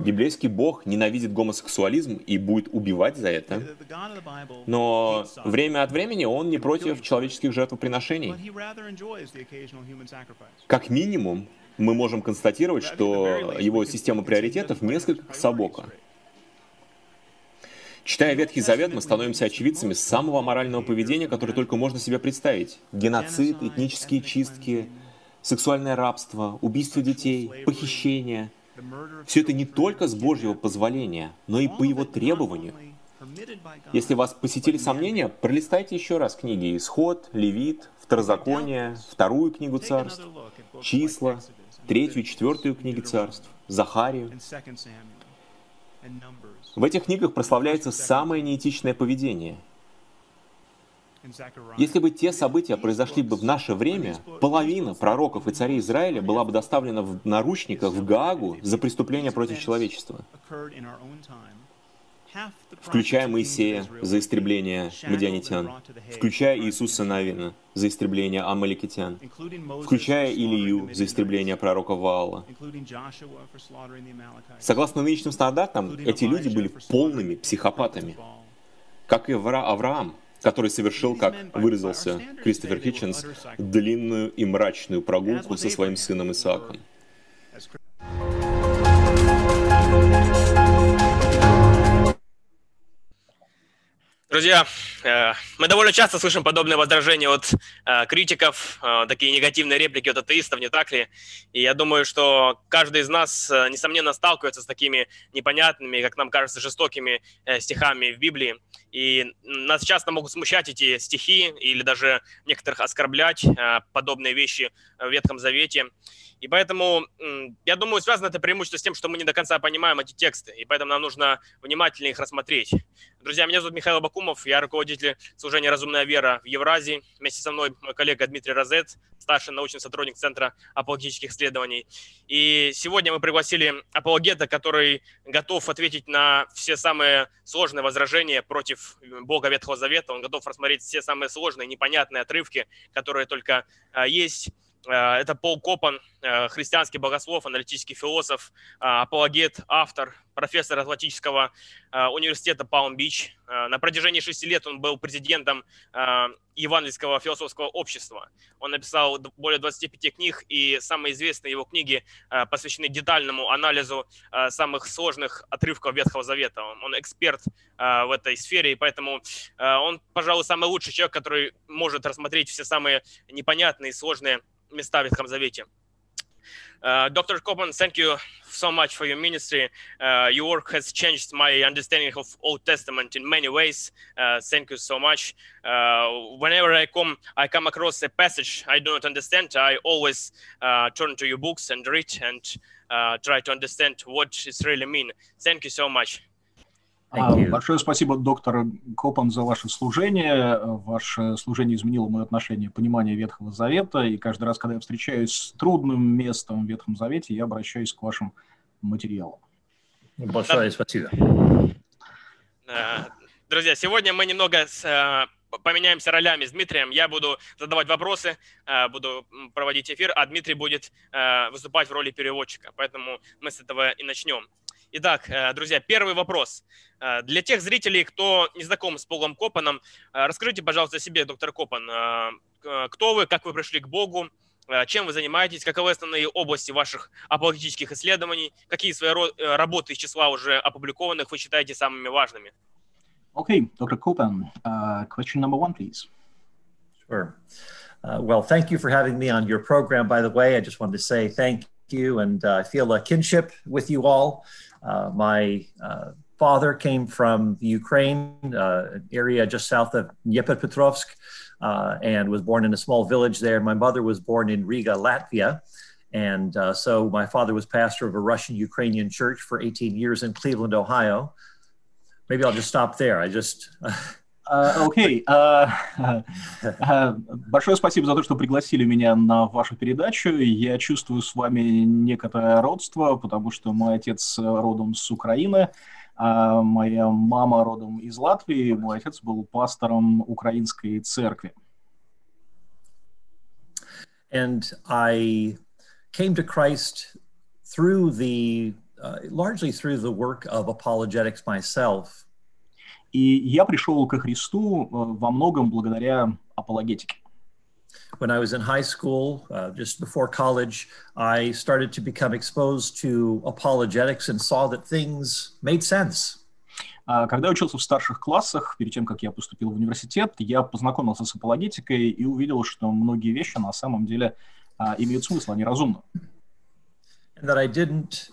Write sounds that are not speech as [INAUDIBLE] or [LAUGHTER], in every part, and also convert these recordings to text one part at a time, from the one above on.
Библейский Бог ненавидит гомосексуализм и будет убивать за это. Но время от времени он не против человеческих жертвоприношений. Как минимум, мы можем констатировать, что его система приоритетов несколько кособока. Читая Ветхий Завет, мы становимся очевидцами самого морального поведения, которое только можно себе представить. Геноцид, этнические чистки, сексуальное рабство, убийство детей, похищение. Все это не только с Божьего позволения, но и по его требованию. Если вас посетили сомнения, пролистайте еще раз книги «Исход», «Левит», «Второзаконие», вторую книгу царств, «Числа», третью и четвертую книги царств, «Захарию». В этих книгах прославляется самое неэтичное поведение. Если бы те события произошли бы в наше время, половина пророков и царей Израиля была бы доставлена в наручниках в Гаагу за преступления против человечества. включая Моисея за истребление мадианитян, включая Иисуса Навина за истребление амаликитян, включая Илию за истребление пророка Ваала. Согласно нынешним стандартам, эти люди были полными психопатами, как и Авраам, который совершил, как выразился Кристофер Хитченс, длинную и мрачную прогулку со своим сыном Исааком. Друзья, э, мы довольно часто слышим подобные возражения от э, критиков, э, такие негативные реплики от атеистов, не так ли? И я думаю, что каждый из нас, несомненно, сталкивается с такими непонятными, как нам кажется, жестокими стихами в Библии. И нас часто могут смущать эти стихи или даже некоторых оскорблять подобные вещи в Ветхом Завете. И поэтому, я думаю, связано это преимущество с тем, что мы не до конца понимаем эти тексты, и поэтому нам нужно внимательно их рассмотреть. Друзья, меня зовут Михаил Бакумов, я руководитель служения «Разумная вера» в Евразии. Вместе со мной мой коллега Дмитрий Розет, старший научный сотрудник Центра апологетических исследований. И сегодня мы пригласили апологета, который готов ответить на все самые сложные возражения против Бога Ветхого Завета. Он готов рассмотреть все самые сложные, непонятные отрывки, которые только а, есть Э, это Пол Копан, э, христианский богослов, аналитический философ, э, апологет, автор, профессор Атлантического университета Палм-Бич. На протяжении шести лет он был президентом Евангельского философского общества. Он написал более 25 книг, и самые известные его книги посвящены детальному анализу самых сложных отрывков Ветхого Завета. Он эксперт в этой сфере, и поэтому он, пожалуй, самый лучший человек, который может рассмотреть все самые непонятные сложные места в Ветхом Завете. Uh, Dr. Copeland, thank you so much for your ministry. Uh, your work has changed my understanding of Old Testament in many ways. Uh, thank you so much. Uh, whenever I come, I come across a passage I do not understand. I always uh, turn to your books and read and uh, try to understand what it really mean. Thank you so much. А, большое спасибо, доктор Копан, за ваше служение. Ваше служение изменило мое отношение, понимание Ветхого Завета. И каждый раз, когда я встречаюсь с трудным местом в Ветхом Завете, я обращаюсь к вашим материалам. Большое спасибо. Друзья, сегодня мы немного э, поменяемся ролями с Дмитрием. Я буду задавать вопросы, э, буду проводить эфир, а Дмитрий будет э, выступать в роли переводчика. Поэтому мы с этого и начнем. Итак, э, друзья, первый вопрос. Э, для тех зрителей, кто не знаком с Полом Копаном, э, расскажите, пожалуйста, о себе, доктор Копан. Кто вы, как вы пришли к Богу, чем вы занимаетесь, каковы основные области ваших апологетических исследований, какие свои работы из числа уже опубликованных вы считаете самыми важными? Okay, Dr. Kopan, uh, question number one, please. Sure. Uh, well, thank you for having me on your program, by the way. I just wanted to say thank you, and uh, I feel a kinship with you all. Uh, my uh, father came from Ukraine uh, area just south of Dnipropetrovsk uh, and was born in a small village there. My mother was born in Riga, Latvia. And uh, so my father was pastor of a Russian Ukrainian church for 18 years in Cleveland, Ohio. Maybe I'll just stop there. I just. [LAUGHS] Окей. Uh, okay. uh, большое спасибо за то, что пригласили меня на вашу передачу. Я чувствую с вами некоторое родство, потому что мой отец родом с Украины, а моя мама родом из Латвии. Мой отец был пастором украинской церкви. And I came to Christ through the uh, largely through the work of apologetics myself. И я пришел ко Христу э, во многом благодаря апологетике. When I was in high school, uh, just before college, I started to become exposed to apologetics and saw that things made sense. А Когда я учился в старших классах, перед тем, как я поступил в университет, я познакомился с апологетикой и увидел, что многие вещи на самом деле а, имеют смысл, они разумны. and that I didn't,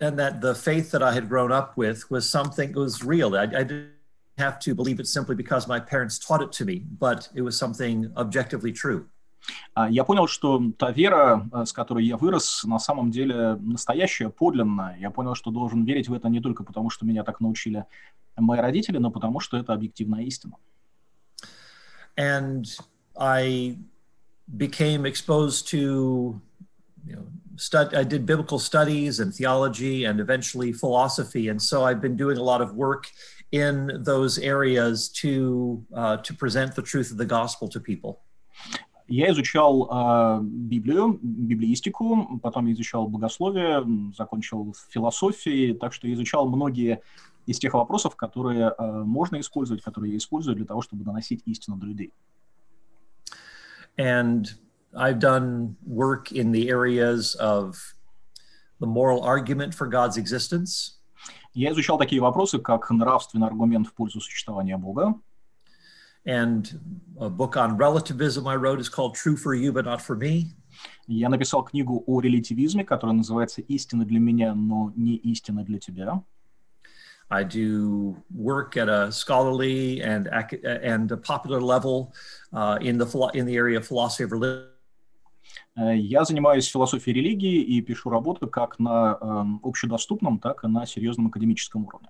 and that the faith that I had grown up with was something was real. I, I didn't have to believe it simply because my parents taught it to me, but it was something objectively true. А, Я понял, что та вера, э, с которой я вырос, на самом деле настоящая, подлинная. Я понял, что должен верить в это не только потому, что меня так научили мои родители, но потому, что это объективная истина. And I became exposed to, you know, stud, I did biblical studies and theology and eventually philosophy. And so I've been doing a lot of work in those areas to, uh, to present the truth of the gospel to people. Я изучал э, Библию, библеистику, потом я изучал богословие, м, закончил философией, так что я изучал многие из тех вопросов, которые э, можно использовать, которые я использую для того, чтобы доносить истину до людей. And I've done work in the areas of the moral argument for God's existence, Я изучал такие вопросы, как нравственный аргумент в пользу существования Бога, and a book on relativism I wrote is called True for You, but Not for Me. Я написал книгу о релятивизме, которая называется «Истина для меня, но не истина для тебя». I do work at a scholarly and and a popular level uh, in the in the area of philosophy of religion. Э, Я занимаюсь философией религии и пишу работы как на эм, общедоступном, так и на серьезном академическом уровне.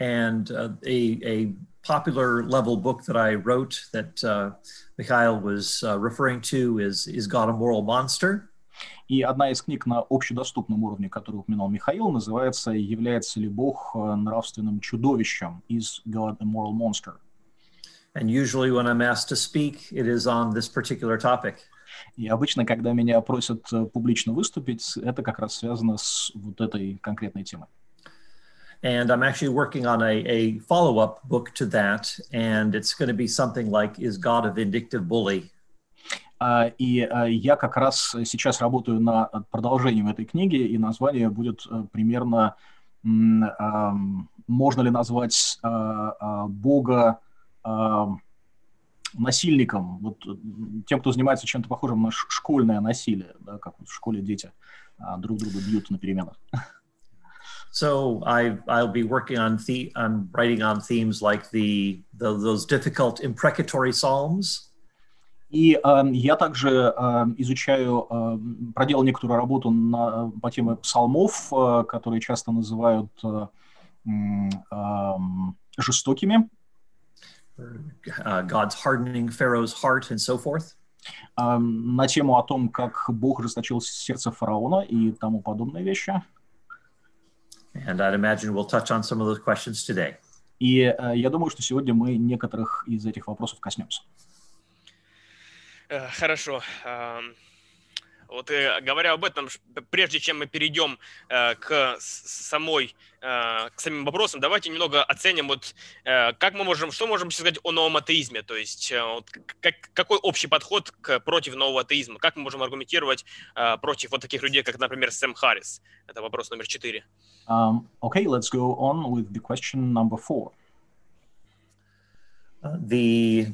And uh, a, a popular level book that I wrote that uh, Mikhail was uh, referring to is Is God a Moral Monster? И одна из книг на общедоступном уровне, которую упоминал Михаил, называется «Является ли Бог э, нравственным чудовищем?» «Is God a moral monster?» And usually, when I'm asked to speak, it is on this particular topic. И обычно, когда меня просят э, публично выступить, это как раз связано с вот этой конкретной темой. And I'm actually working on a, a follow up book to that. And it's going to be something like Is God a Vindictive Bully? А, И э, я как раз сейчас работаю над продолжением этой книги, и название будет э, примерно «Можно ли назвать Бога насильником?» Вот э, тем, кто занимается чем-то похожим на школьное насилие, да, как вот в школе дети а, друг друга бьют на переменах. So I, I'll be working on the, I'm writing on themes like the, the those difficult imprecatory psalms, И э, я также э, изучаю, э, проделал некоторую работу на, по теме псалмов, э, которые часто называют э, эм, жестокими, uh, God's hardening Pharaoh's heart, and so forth. э, на тему о том, как Бог расточил сердце фараона и тому подобные вещи. And I'd imagine we'll touch on some of those questions today. И э, я думаю, что сегодня мы некоторых из этих вопросов коснемся. Э, Хорошо. Ам, Вот э, говоря об этом, прежде чем мы перейдем э, к самой, э, к самим вопросам, давайте немного оценим, вот, э, как мы можем, что можем сказать о новом атеизме, то есть э, вот, как, какой общий подход к, против нового атеизма, как мы можем аргументировать э, против вот таких людей, как, например, Сэм Харрис. Это вопрос номер четыре. Um, okay, let's go on with the question number four. Uh, the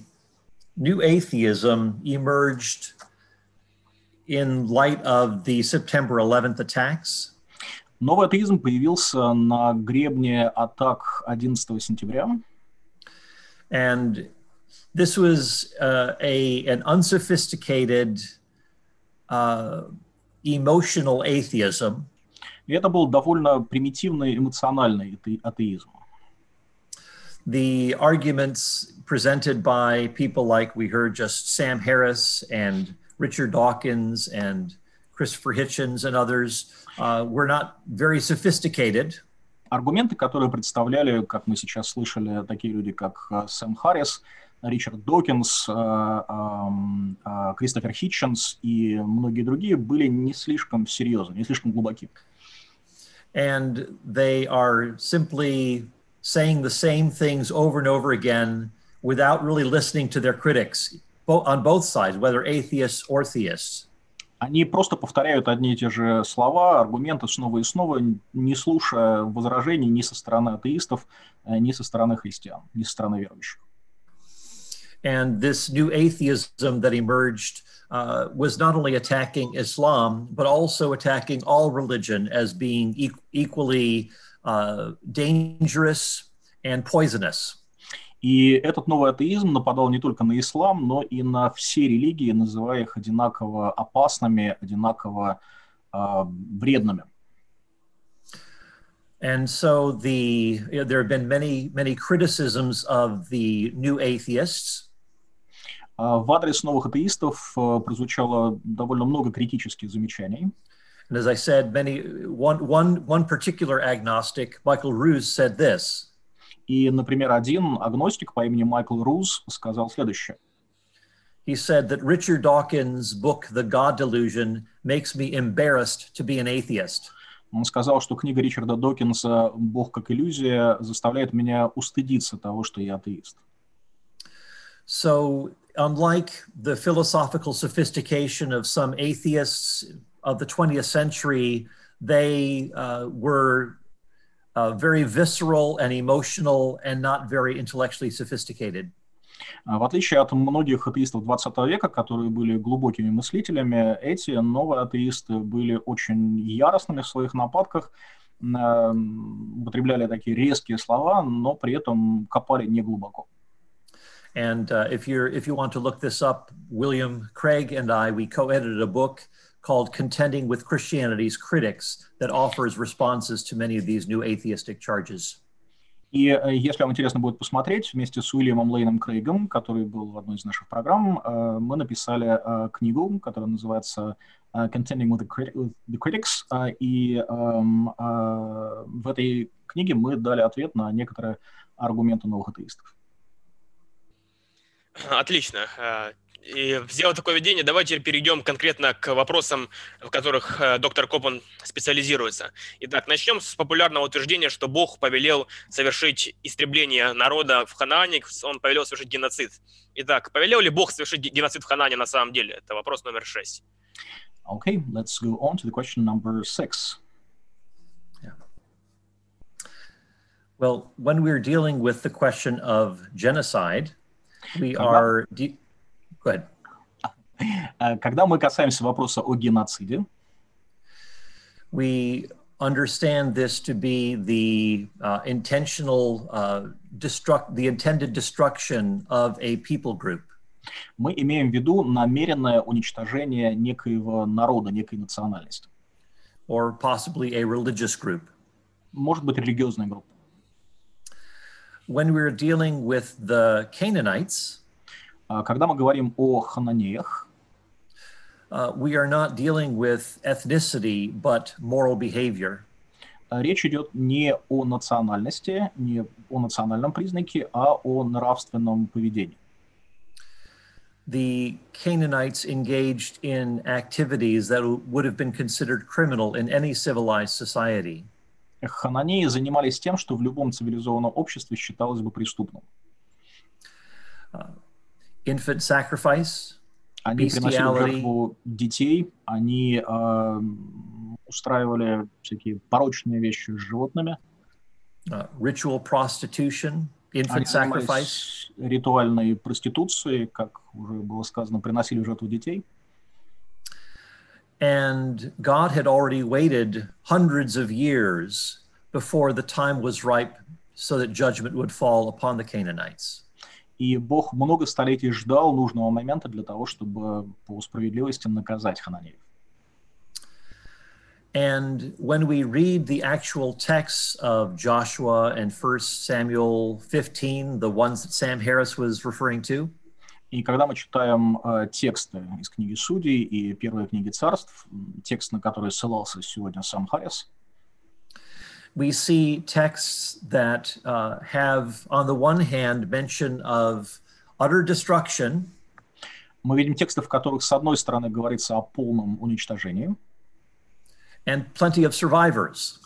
new atheism emerged in light of the September 11th attacks. Новый атеизм появился на гребне атак 11 сентября. And this was uh, a, an unsophisticated, uh, emotional atheism И это был довольно примитивный эмоциональный ате- атеизм. the arguments presented by people like we heard just Sam Harris and Richard Dawkins and Christopher Hitchens and others uh, were not very sophisticated. Аргументы, которые представляли, как мы сейчас слышали, такие люди, как э, Сэм Харрис, Ричард Докинс, э, эм, э, Кристофер Хитченс и многие другие, были не слишком серьезны, не слишком глубоки. and they are simply saying the same things over and over again without really listening to their critics bo- on both sides, whether atheists or theists. Они просто повторяют одни и те же слова, аргументы снова и снова, не слушая возражений ни со стороны атеистов, э, ни со стороны христиан, ни со стороны верующих. And this new atheism that emerged uh, was not only attacking Islam, but also attacking all religion as being e- equally uh, dangerous and poisonous. И этот новый атеизм нападал не только на ислам, но и на все религии, называя их одинаково опасными, одинаково э, вредными. And so the you know, there have been many many criticisms of the new atheists, А В адрес новых атеистов э, прозвучало довольно много критических замечаний. and as I said, many one one one particular agnostic, Michael Ruse, said this. И, например, один агностик по имени Майкл Руз сказал следующее. He said that Richard Dawkins' book, The God Delusion, makes me embarrassed to be an atheist. Он сказал, что книга Ричарда Докинса «Бог как иллюзия» заставляет меня устыдиться того, что я атеист. So, unlike the philosophical sophistication of some atheists of the 20th century, they uh, were uh, very visceral and emotional and not very intellectually sophisticated. А В отличие от многих атеистов 20 века, которые были глубокими мыслителями, эти новые атеисты были очень яростными в своих нападках, м, употребляли такие резкие слова, но при этом копали не глубоко. And uh, if you're if you want to look this up, William Craig and I we co-edited a book called "Contending with Christianity's Critics" that offers responses to many of these new atheistic charges. И э, если вам интересно будет посмотреть, вместе с Уильямом Лейном Крейгом, который был в одной из наших программ, э, мы написали э, книгу, которая называется «Contending with the, Crit- with the Critics», и эм, в этой книге мы дали ответ на некоторые аргументы новых атеистов. Отлично. И сделав такое введение, давайте перейдем конкретно к вопросам, в которых э, доктор Копан специализируется. Итак, начнем с популярного утверждения, что Бог повелел совершить истребление народа в Ханаане, он повелел совершить геноцид. Итак, повелел ли Бог совершить ге- геноцид в Ханаане на самом деле? Это вопрос номер шесть. Okay, let's go on to the question number six. Well, when we're dealing with the question of genocide, we Когда- are. De- Go ahead. Э, Когда мы касаемся вопроса о геноциде, we understand this to be the uh, intentional uh, destruct the intended destruction of a people group мы имеем в виду намеренное уничтожение некоего народа, некой национальности. or possibly a religious group Может быть, религиозная группа. when we're dealing with the canaanites А Когда мы говорим о хананеях, uh, we are not dealing with ethnicity but moral behavior а, речь идет не о национальности, не о национальном признаке, а о нравственном поведении. the canaanites engaged in activities that would have been considered criminal in any civilized society Хананеи занимались тем, что в любом цивилизованном обществе считалось бы преступным. infant sacrifice Они приносили в Bestiality. жертву детей, они эм, устраивали всякие порочные вещи с животными, uh, ritual prostitution, они infant sacrifice, занимались ритуальной проституцией, как уже было сказано, приносили в жертву детей. and God had already waited hundreds of years before the time was ripe so that judgment would fall upon the Canaanites. И Бог много столетий ждал нужного момента для того, чтобы по справедливости наказать хананеев. And when we read the actual texts of Joshua and 1 Samuel 15, the ones that Sam Harris was referring to, И когда мы читаем э, тексты из книги Судей и первой книги Царств, текст, на который ссылался сегодня сам Харрис, we see texts that uh, have, on the one hand, mention of utter destruction, мы видим тексты, в которых, с одной стороны, говорится о полном уничтожении, and plenty of survivors.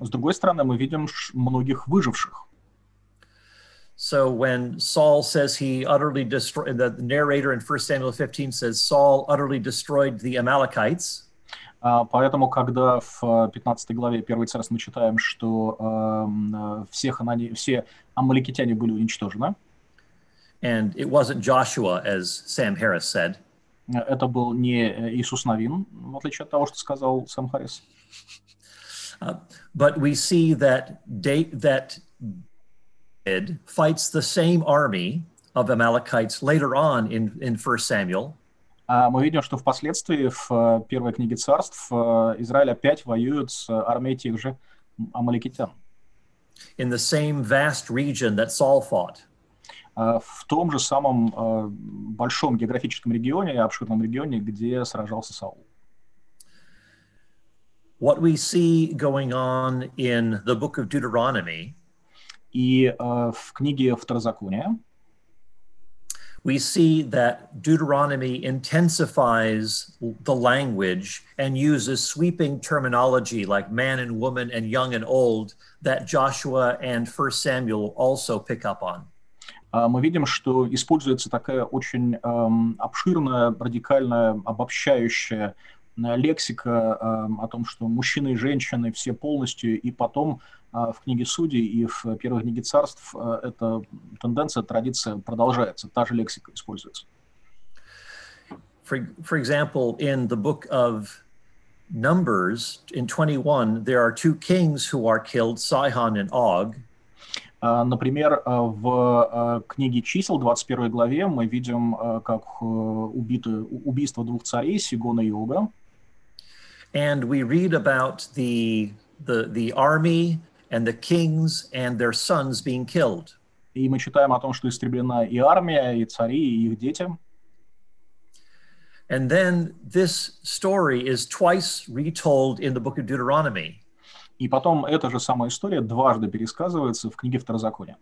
С другой стороны, мы видим ш- многих выживших. So when Saul says he utterly destroyed, the narrator in 1 Samuel 15 says Saul utterly destroyed the Amalekites. А, Поэтому, когда в э, 15 главе 1 царств мы читаем, что эм, э, все, ханани... все амаликитяне были уничтожены, And it wasn't Joshua, as Sam Harris said. э, это был не э, Иисус Навин, в отличие от того, что сказал Сэм Харрис. But we see that that David fights the same army of Amalekites later on in, in 1 Samuel. А мы видим, что впоследствии в э, первой книге царств э, Израиль опять воюет с армией тех же амаликитян. in the same vast region that Saul fought. А В том же самом э, большом географическом регионе, обширном регионе, где сражался Саул. What we see going on in the book of Deuteronomy, И в книге Второзакония we see that Deuteronomy intensifies the language and uses sweeping terminology like man and woman and young and old that Joshua and 1 Samuel also pick up on. а, мы видим, что используется такая очень эм, обширная, радикальная, обобщающая э, лексика эм, о том, что мужчины и женщины все полностью, и потом э, в книге Судей и в первой книге Царств э, эта тенденция, традиция продолжается, та же лексика используется. For, for example, in the book of Numbers, in 21, there are two kings who are killed, Sihon and Og. Например, э, в э, книге чисел, 21 главе, мы видим, э, как э, убиты, убийство двух царей, Сигона и Ога. And we read about the, the, the army and the kings and their sons being killed. И мы читаем о том, что истреблена и армия, и цари, и их дети. And then this story is twice retold in the book of Deuteronomy. И потом эта же самая история дважды пересказывается в книге Второзакония.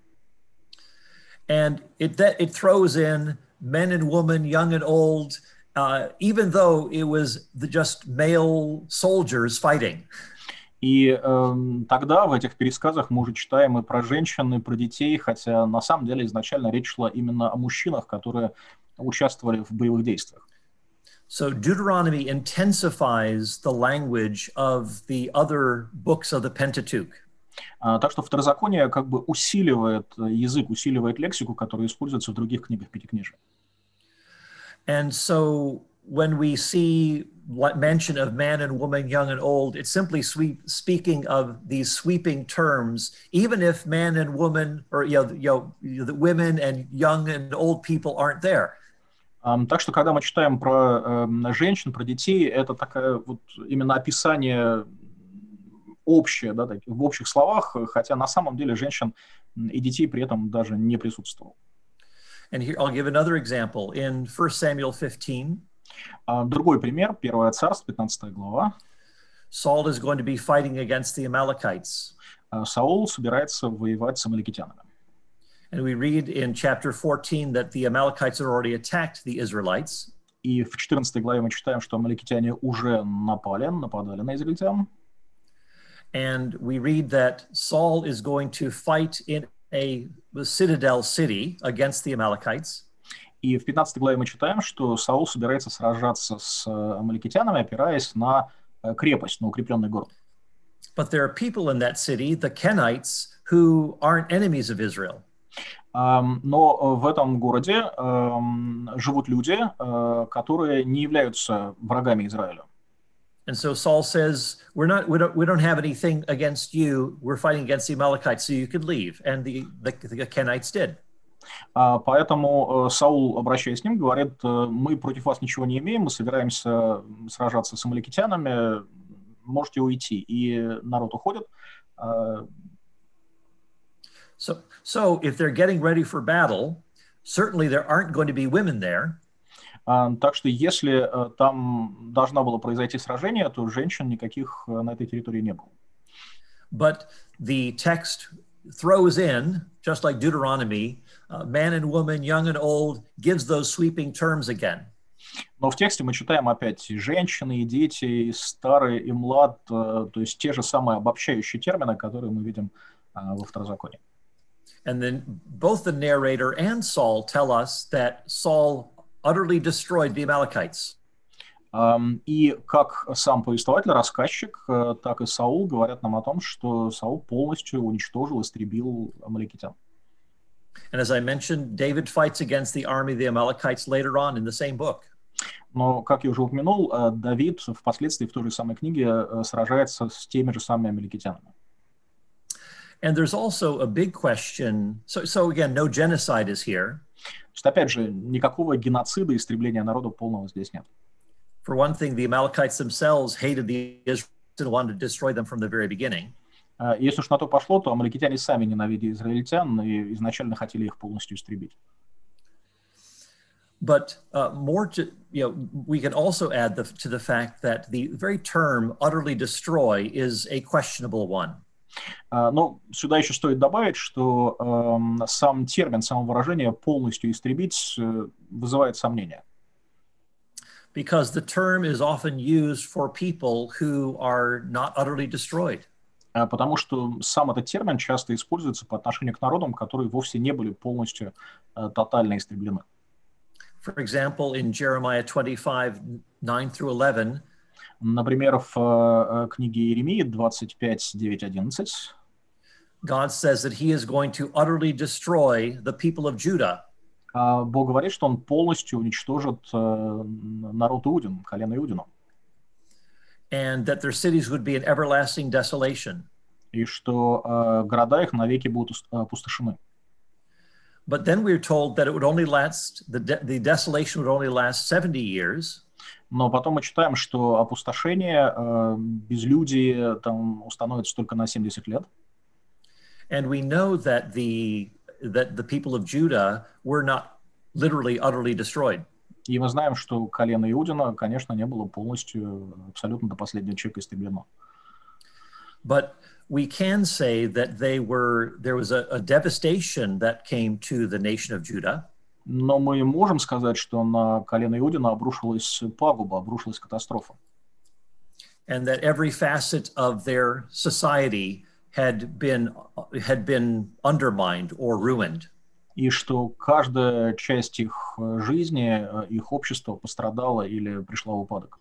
And it, that, it throws in men and women, young and old, uh, even though it was the just male soldiers fighting. И эм, тогда в этих пересказах мы уже читаем и про женщин, и про детей, хотя на самом деле изначально речь шла именно о мужчинах, которые участвовали в боевых действиях. So Deuteronomy intensifies the language of the other books of the Pentateuch. А, Так что Второзаконие как бы усиливает э, язык, усиливает лексику, которая используется в других книгах Пятикнижия. And so when we see what mention of man and woman, young and old, it's simply sweep, speaking of these sweeping terms, even if man and woman, or you know, you know, the women and young and old people aren't there. Ам, Так что, когда мы читаем про эм, женщин, про детей, это такая вот именно описание общее, да, так, в общих словах, хотя на самом деле женщин м, и детей при этом даже не присутствовало. And here I'll give another example. In 1 Samuel 15, А, Другой пример, Первое царство, 15 глава. Saul is going to be fighting against the Amalekites. А, Саул собирается воевать с амаликитянами. And we read in chapter 14 that the Amalekites had already attacked the Israelites. И в 14 главе мы читаем, что амаликитяне уже напали, нападали на израильтян. And we read that Saul is going to fight in a citadel city against the Amalekites. И в 15 главе мы читаем, что Саул собирается сражаться с э, амаликитянами, опираясь на э, крепость, на укрепленный город. But there are people in that city, the Kenites, who aren't enemies of Israel. Ам, Но э, в этом городе ам, живут люди, э, которые не являются врагами Израиля. And so Saul says, "We're not. We don't. We don't have anything against you. We're fighting against the Amalekites, so you could leave." And the the, the Kenites did. А, Поэтому э, Саул, обращаясь к ним, говорит, э, мы против вас ничего не имеем, мы собираемся сражаться с амаликитянами, можете уйти. И народ уходит. А, So so if they're getting ready for battle, certainly there aren't going to be women there. А, Так что если э, там должно было произойти сражение, то женщин никаких э, на этой территории не было. But the text throws in, just like Deuteronomy, uh, man and woman, young and old, gives those sweeping terms again. Но в тексте мы читаем опять женщины, и дети, и старые, и млад, э, то есть те же самые обобщающие термины, которые мы видим э, во второзаконии. And then both the narrator and Saul tell us that Saul utterly destroyed the Amalekites. Um, и как сам повествователь, рассказчик, э, так и Саул говорят нам о том, что Саул полностью уничтожил, истребил амаликитян. And as I mentioned, David fights against the army of the Amalekites later on in the same book. Но, как я уже упомянул, э, Давид впоследствии в той же самой книге э, сражается с теми же самыми амаликитянами. And there's also a big question. So, so again, no genocide is here. Значит, опять же, никакого геноцида, истребления народа полного здесь нет. For one thing, the Amalekites themselves hated the Israelites and wanted to destroy them from the very beginning. Э, Если уж на то пошло, то амаликитяне сами ненавидели израильтян и изначально хотели их полностью истребить. But uh, more to, you know, we can also add the, to the fact that the very term utterly destroy is a questionable one. А, Но сюда еще стоит добавить, что эм, сам термин, само выражение «полностью истребить» э, вызывает сомнения. Because the term is often used for people who are not utterly destroyed. А, Потому что сам этот термин часто используется по отношению к народам, которые вовсе не были полностью э, тотально истреблены. For example, in Jeremiah 25, 9 through 11, Например, в э, книге Иеремии 25, 9, 11 God says that he is going to utterly destroy the people of Judah. а, Бог говорит, что Он полностью уничтожит э, народ Иудин, колено Иудину, and that their cities would be an everlasting desolation. и что э, города их навеки будут ус- опустошены. But then we're told that it would only last, the, de- the desolation would only last 70 years, Но потом мы читаем, что опустошение, э, безлюдие там установится только на 70 лет. and we know that the, that the people of Judah were not literally utterly destroyed. И мы знаем, что колено Иудина, конечно, не было полностью, абсолютно до последнего человека истреблено. But we can say that they were, there was a, a devastation that came to the nation of Judah. Но мы можем сказать, что на колено Иудина обрушилась пагуба, обрушилась катастрофа. and that every facet of their society had been had been undermined or ruined. И что каждая часть их э, жизни, э, их общества пострадала или пришла в упадок.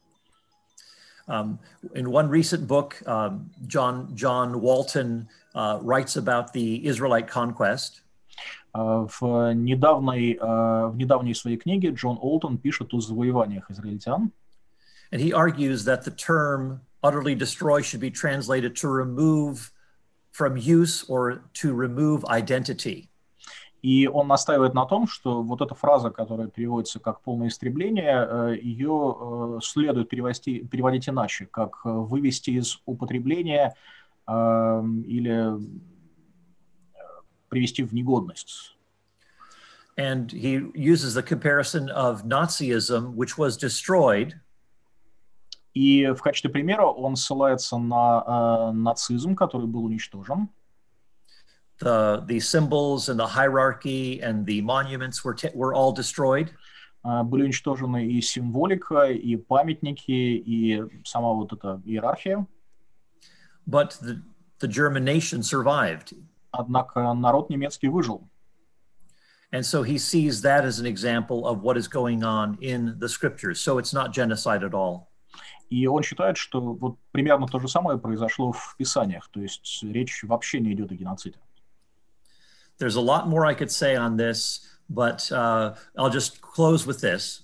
Um, in one recent book, um, John John Walton uh, writes about the Israelite conquest, А В недавней, э, в недавней своей книге Джон Олтон пишет о завоеваниях израильтян, and he argues that the term "utterly destroy" should be translated to remove from use or to remove identity. И он настаивает на том, что вот эта фраза, которая переводится как полное истребление, э, ее следует перевести, переводить иначе, как вывести из употребления или привести в негодность. And he uses the comparison of Nazism, which was destroyed, И в качестве примера он ссылается на э, нацизм, который был уничтожен. the the symbols and the hierarchy and the monuments were ta- were all destroyed Э, были уничтожены и символика, и памятники, и сама вот эта иерархия. but the the german nation survived Однако народ немецкий выжил. and so he sees that as an example of what is going on in the scriptures so it's not genocide at all И он считает, что вот примерно то же самое произошло в Писаниях, то есть речь вообще не идет о геноциде. there's a lot more i could say on this but uh, i'll just close with this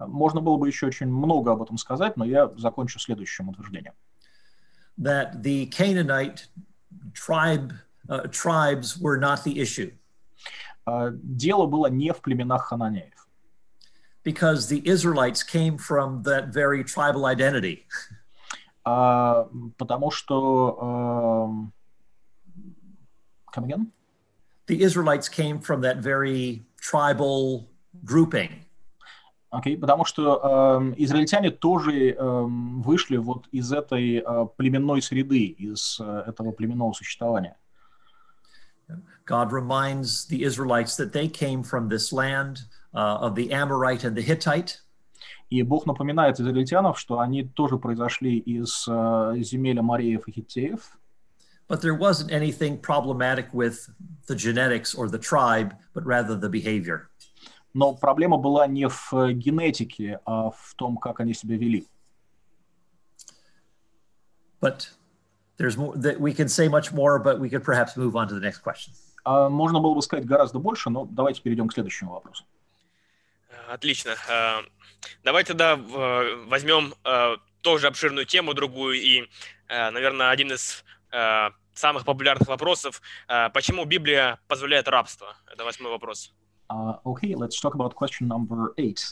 Можно было бы еще очень много об этом сказать, но я закончу следующим утверждением. that the canaanite tribe tribes were not the issue А, Дело было не в племенах хананеев, because the israelites came from that very tribal identity а, потому что... Come again? the Israelites came from that very tribal grouping. Окей, потому что эм, израильтяне тоже эм, вышли вот из этой э, племенной среды, из э, этого племенного существования. God reminds the Israelites that they came from this land uh, of the Amorite and the Hittite, И Бог напоминает израильтянам, что они тоже произошли из э, земель Амареев и Хиттеев, but there wasn't anything problematic with the genetics or the tribe, but rather the behavior. но проблема была не в э, генетике, а в том, как они себя вели. But there's more that we can say much more, but we could perhaps move on to the next question. А можно было бы сказать гораздо больше, но давайте перейдем к следующему вопросу. Отлично. Э, Давайте тогда возьмем э, тоже обширную тему, другую, и, наверное, один из самых популярных вопросов. Почему Библия позволяет рабство? Это восьмой вопрос. Uh, okay, let's talk about question number eight.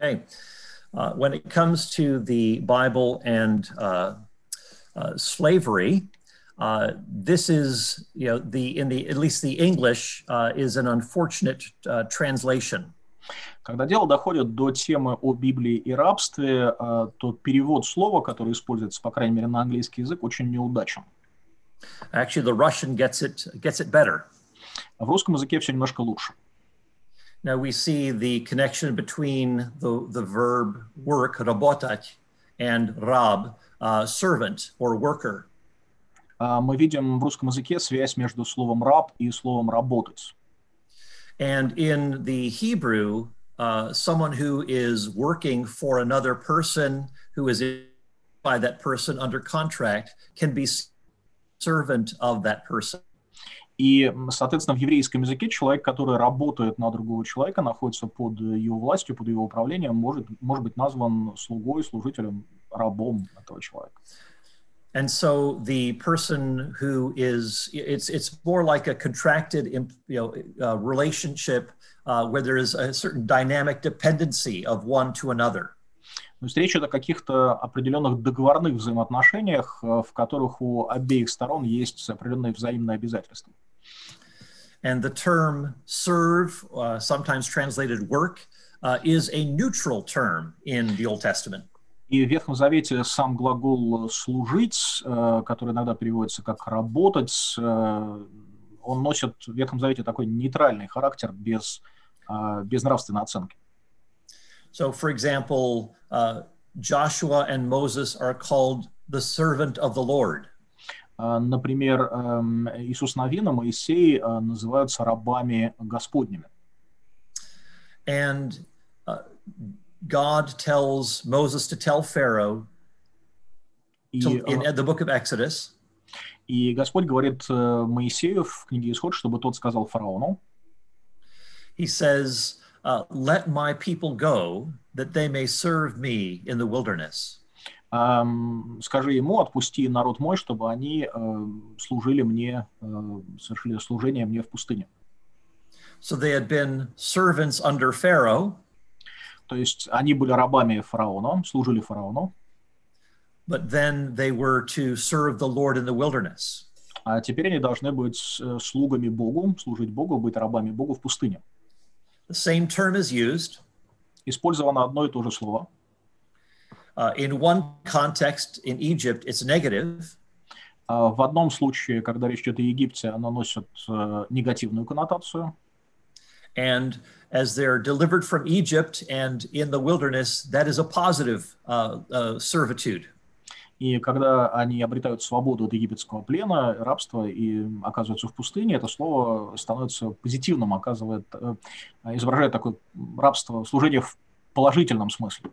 Okay. Uh, when it comes to the Bible and uh, uh, slavery, uh, this is, you know, the in the at least the English uh, is an unfortunate uh, translation. Когда дело доходит до темы о Библии и рабстве, э, то перевод слова, который используется, по крайней мере, на английский язык, очень неудачен. Actually, the Russian gets it gets it better. В русском языке все немножко лучше. Now we see the connection between the, the verb work, работать, and rab, uh, servant or worker. А Мы видим в русском языке связь между словом «раб» и словом «работать». And in the Hebrew, uh, someone who is working for another person who is by that person under contract can be servant of that person. И, соответственно, в еврейском языке человек, который работает на другого человека, находится под его властью, под его управлением, может, может быть назван слугой, служителем, рабом этого человека. And so the person who is it's it's more like a contracted you know uh, relationship uh, where there is a certain dynamic dependency of one to another. То есть речь идет о каких-то определенных договорных взаимоотношениях, э, в которых у обеих сторон есть определенные взаимные обязательства. And the term serve, uh, sometimes translated work, uh, is a neutral term in the Old Testament. И в Ветхом Завете сам глагол «служить», э, который иногда переводится как «работать», э, он носит в Ветхом Завете такой нейтральный характер, без, э, без нравственной оценки. So, for example, uh, Joshua and Moses are called the servant of the Lord. Например, Иисус Навин и Моисей называются рабами Господними. And uh, God tells Moses to tell Pharaoh И, to, in э, the book of Exodus и Господь говорит э, Моисею в книге Исход, чтобы тот сказал фараону, he says, uh, Let my people go, that they may serve me in the wilderness. Эм, скажи ему, отпусти народ мой, чтобы они э, служили мне, э, совершили служение мне в пустыне. So they had been servants under Pharaoh, То есть они были рабами фараона, служили фараону, but then they were to serve the Lord in the wilderness. а теперь они должны быть э, слугами Богу, служить Богу, быть рабами Богу в пустыне. The same term is used. Использовано одно и то же слово. Uh, in one context, in Egypt, it's negative. А В одном случае, когда речь идет о Египте, оно носит э, негативную коннотацию, And as they're delivered from Egypt and in the wilderness, that is a positive uh, uh, servitude. и когда они обретают свободу от египетского плена, рабства и оказываются в пустыне, это слово становится позитивным, оказывает, э, изображает такое рабство, служение в положительном смысле.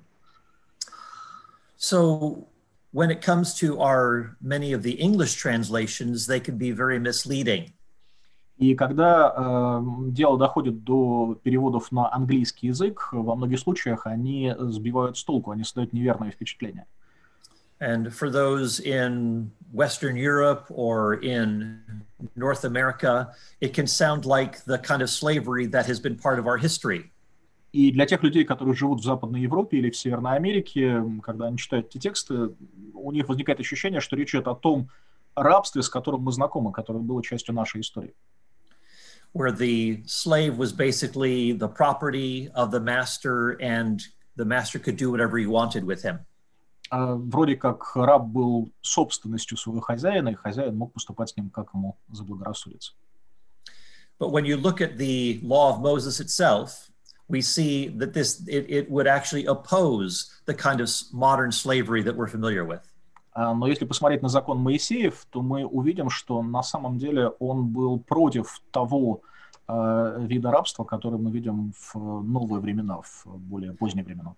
So when it comes to our many of the English translations, they can be very misleading. И когда э, дело доходит до переводов на английский язык, во многих случаях они сбивают с толку, они создают неверное впечатление. And for those in Western Europe or in North America, it can sound like the kind of slavery that has been part of our history. И для тех людей, которые живут в Западной Европе или в Северной Америке, когда они читают эти тексты, у них возникает ощущение, что речь идет о том рабстве, с которым мы знакомы, которое было частью нашей истории. where the slave was basically the property of the master and the master could do whatever he wanted with him. А Вроде как раб был собственностью своего хозяина, и хозяин мог поступать с ним, как ему заблагорассудится. But when you look at the law of Moses itself, we see that this it, it would actually oppose the kind of modern slavery that we're familiar with. Но если посмотреть на закон Моисеев, то мы увидим, что на самом деле он был против того э, вида рабства, который мы видим в новые времена, в более поздние времена.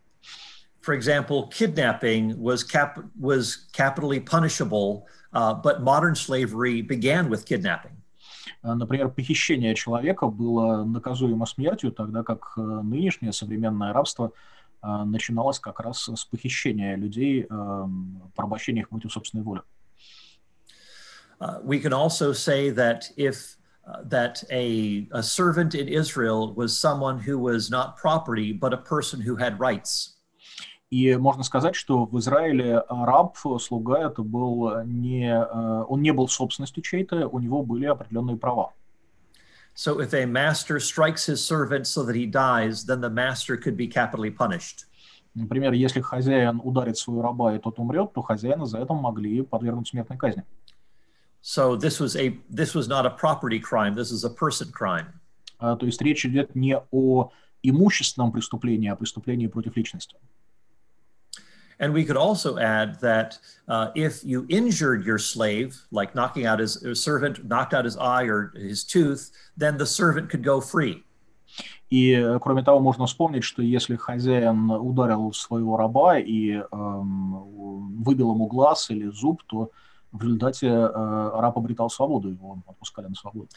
For example, kidnapping was cap was capitally punishable, uh, but modern slavery began with kidnapping. Например, похищение человека было наказуемо смертью, тогда как нынешнее современное рабство начиналось как раз с похищения людей, порабощения их против собственной воли. Uh, we can also say that if uh, that a, a servant in Israel was someone who was not property, but a person who had rights. И можно сказать, что в Израиле раб, слуга, это был не, он не был собственностью чьей-то, у него были определенные права. So if a master strikes his servant so that he dies, then the master could be capitally punished. Например, если хозяин ударит своего раба и тот умрет, то хозяина за это могли подвергнуть смертной казни. So this was a this was not a property crime. This is a person crime. Uh, то есть речь идет не о имущественном преступлении, а преступлении против личности. And we could also add that uh, if you injured your slave, like knocking out his, his servant, knocked out his eye or his tooth, then the servant could go free. И кроме того, можно вспомнить, что если хозяин ударил своего раба и эм, выбил ему глаз или зуб, то в результате э, раб обретал свободу, его отпускали на свободу.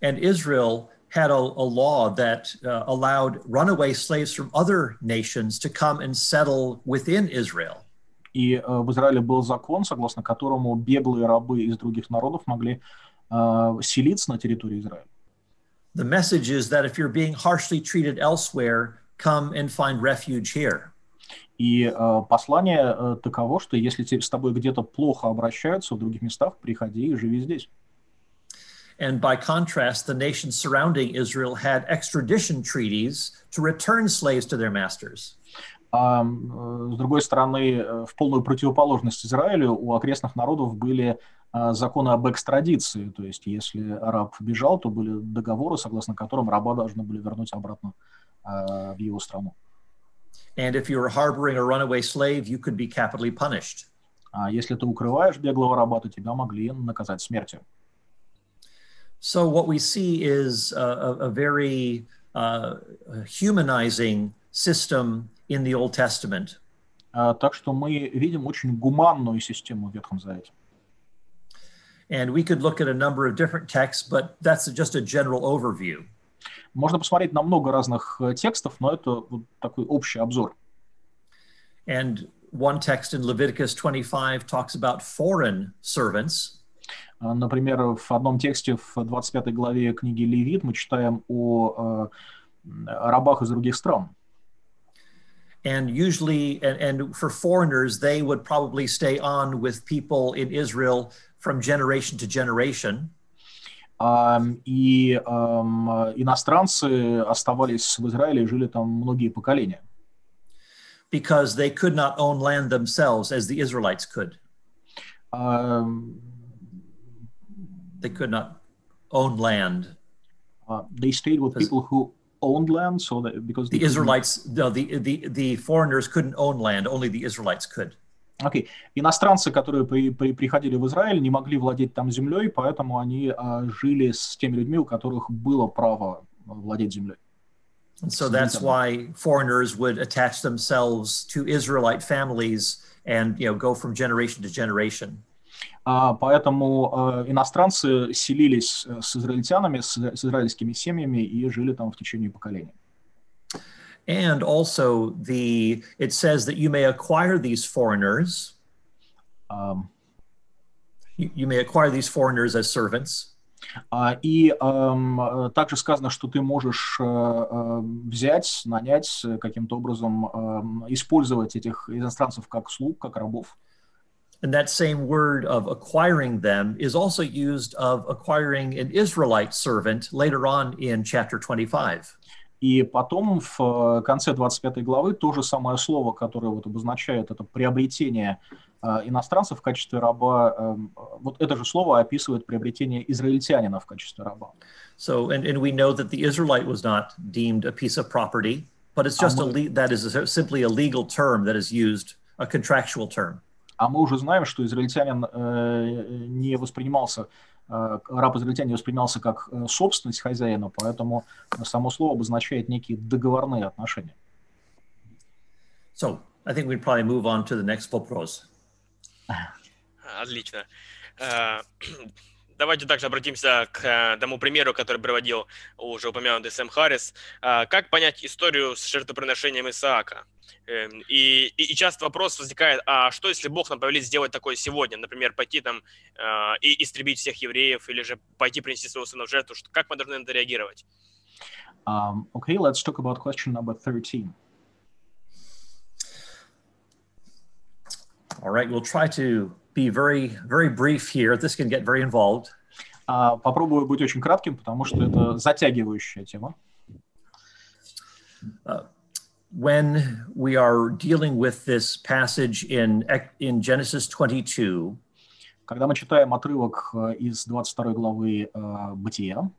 And Israel had a, a law that uh, allowed runaway slaves from other nations to come and settle within Israel. И uh, в Израиле был закон, согласно которому беглые рабы из других народов могли uh, селиться на территории Израиля. The message is that if you're being harshly treated elsewhere, come and find refuge here. И uh, послание uh, таково, что если с тобой где-то плохо обращаются в других местах, приходи и живи здесь. And by contrast, the nations surrounding Israel had extradition treaties to return slaves to their masters. А с другой стороны, в полную противоположность Израилю у окрестных народов были законы об экстрадиции. То есть, если раб бежал, то были договоры, согласно которым раба должны были вернуть обратно в его страну. And if you were harboring a runaway slave, you could be capitally punished. А если ты укрываешь беглого раба, то тебя могли наказать смертью. So what we see is a, a very uh, humanizing system in the Old Testament. Uh, так что мы видим очень гуманную систему в Ветхом Завете. And we could look at a number of different texts, but that's just a general overview. Можно посмотреть на много разных текстов, но это вот такой общий обзор. And one text in Leviticus 25 talks about foreign servants. Например, в одном тексте в 25 главе книги Левит мы читаем о рабах из других стран. And usually, and, and for foreigners, they would probably stay on with people in Israel from generation to generation. Um, и um, иностранцы оставались в Израиле и жили там многие поколения. Because they could not own land themselves as the Israelites could. Um, they could not own land. Uh, they stayed with people who owned land, so that because the Israelites, no, the, the the foreigners couldn't own land. Only the Israelites could. Окей. Okay. Иностранцы, которые при, при, приходили в Израиль, не могли владеть там землей, поэтому они uh, жили с теми людьми, у которых было право владеть землей. And so that's why foreigners would attach themselves to Israelite families and you know go from generation to generation. Поэтому иностранцы селились с израильтянами, с, израильскими семьями и жили там в течение поколений. And also the it says that you may acquire these foreigners. Um, you, you may acquire these foreigners as servants. Uh, и um, также сказано, что ты можешь uh, взять, нанять каким-то образом, использовать этих иностранцев как слуг, как рабов. And that same word of acquiring them is also used of acquiring an Israelite servant later on in chapter 25. И потом в конце 25 главы то же самое слово, которое вот обозначает это приобретение иностранцев в качестве раба, вот это же слово описывает приобретение израильтянина в качестве раба. So, and, and we know that the Israelite was not deemed a piece of property, but it's just a le- that is a, simply a legal term that is used, a contractual term. А мы уже знаем, что израильтянин э, не воспринимался, э, раб израильтянин не воспринимался как собственность хозяина, поэтому само слово обозначает некие договорные отношения. So, I think we'd probably move on to the next вопрос. Отлично. Давайте также обратимся к тому примеру, который приводил уже упомянутый Сэм Харрис. Как понять историю с жертвоприношением Исаака? И, и, и часто вопрос возникает, а что если Бог нам повелит сделать такое сегодня? Например, пойти там и истребить всех евреев, или же пойти принести своего сына в жертву? Как мы должны на это реагировать? Um, okay, let's talk about question number 13. All right, we'll try to be very, very brief here. This can get very involved. Uh, попробую быть очень кратким, потому что это затягивающая тема. Uh, when we are dealing with this passage in, in Genesis 22, когда мы читаем отрывок из 22 главы uh, Бытия,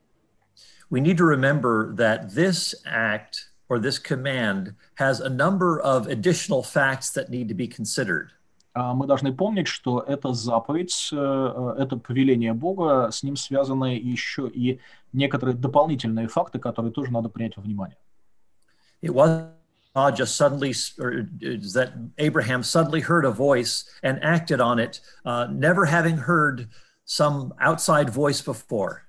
we need to remember that this act or this command has a number of additional facts that need to be considered. Мы должны помнить, что эта заповедь, это повеление Бога, с ним связаны еще и некоторые дополнительные факты, которые тоже надо принять во внимание. It was God just suddenly, or that Abraham suddenly heard a voice and acted on it, uh, never having heard some outside voice before.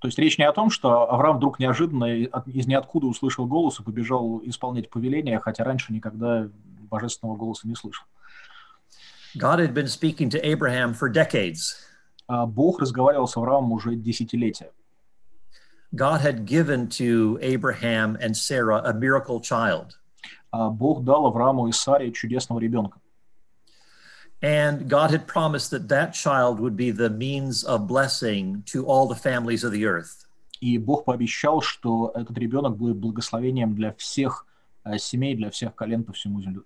То есть речь не о том, что Авраам вдруг неожиданно из ниоткуда услышал голос и побежал исполнять повеление, хотя раньше никогда божественного голоса не слышал. God had been speaking to Abraham for decades. Бог разговаривал с Авраамом уже десятилетия. God had given to Abraham and Sarah a miracle child. Бог дал Аврааму и Саре чудесного ребенка. And God had promised that that child would be the means of blessing to all the families of the earth. И Бог пообещал, что этот ребенок будет благословением для всех семей, для всех колен по всему, земле,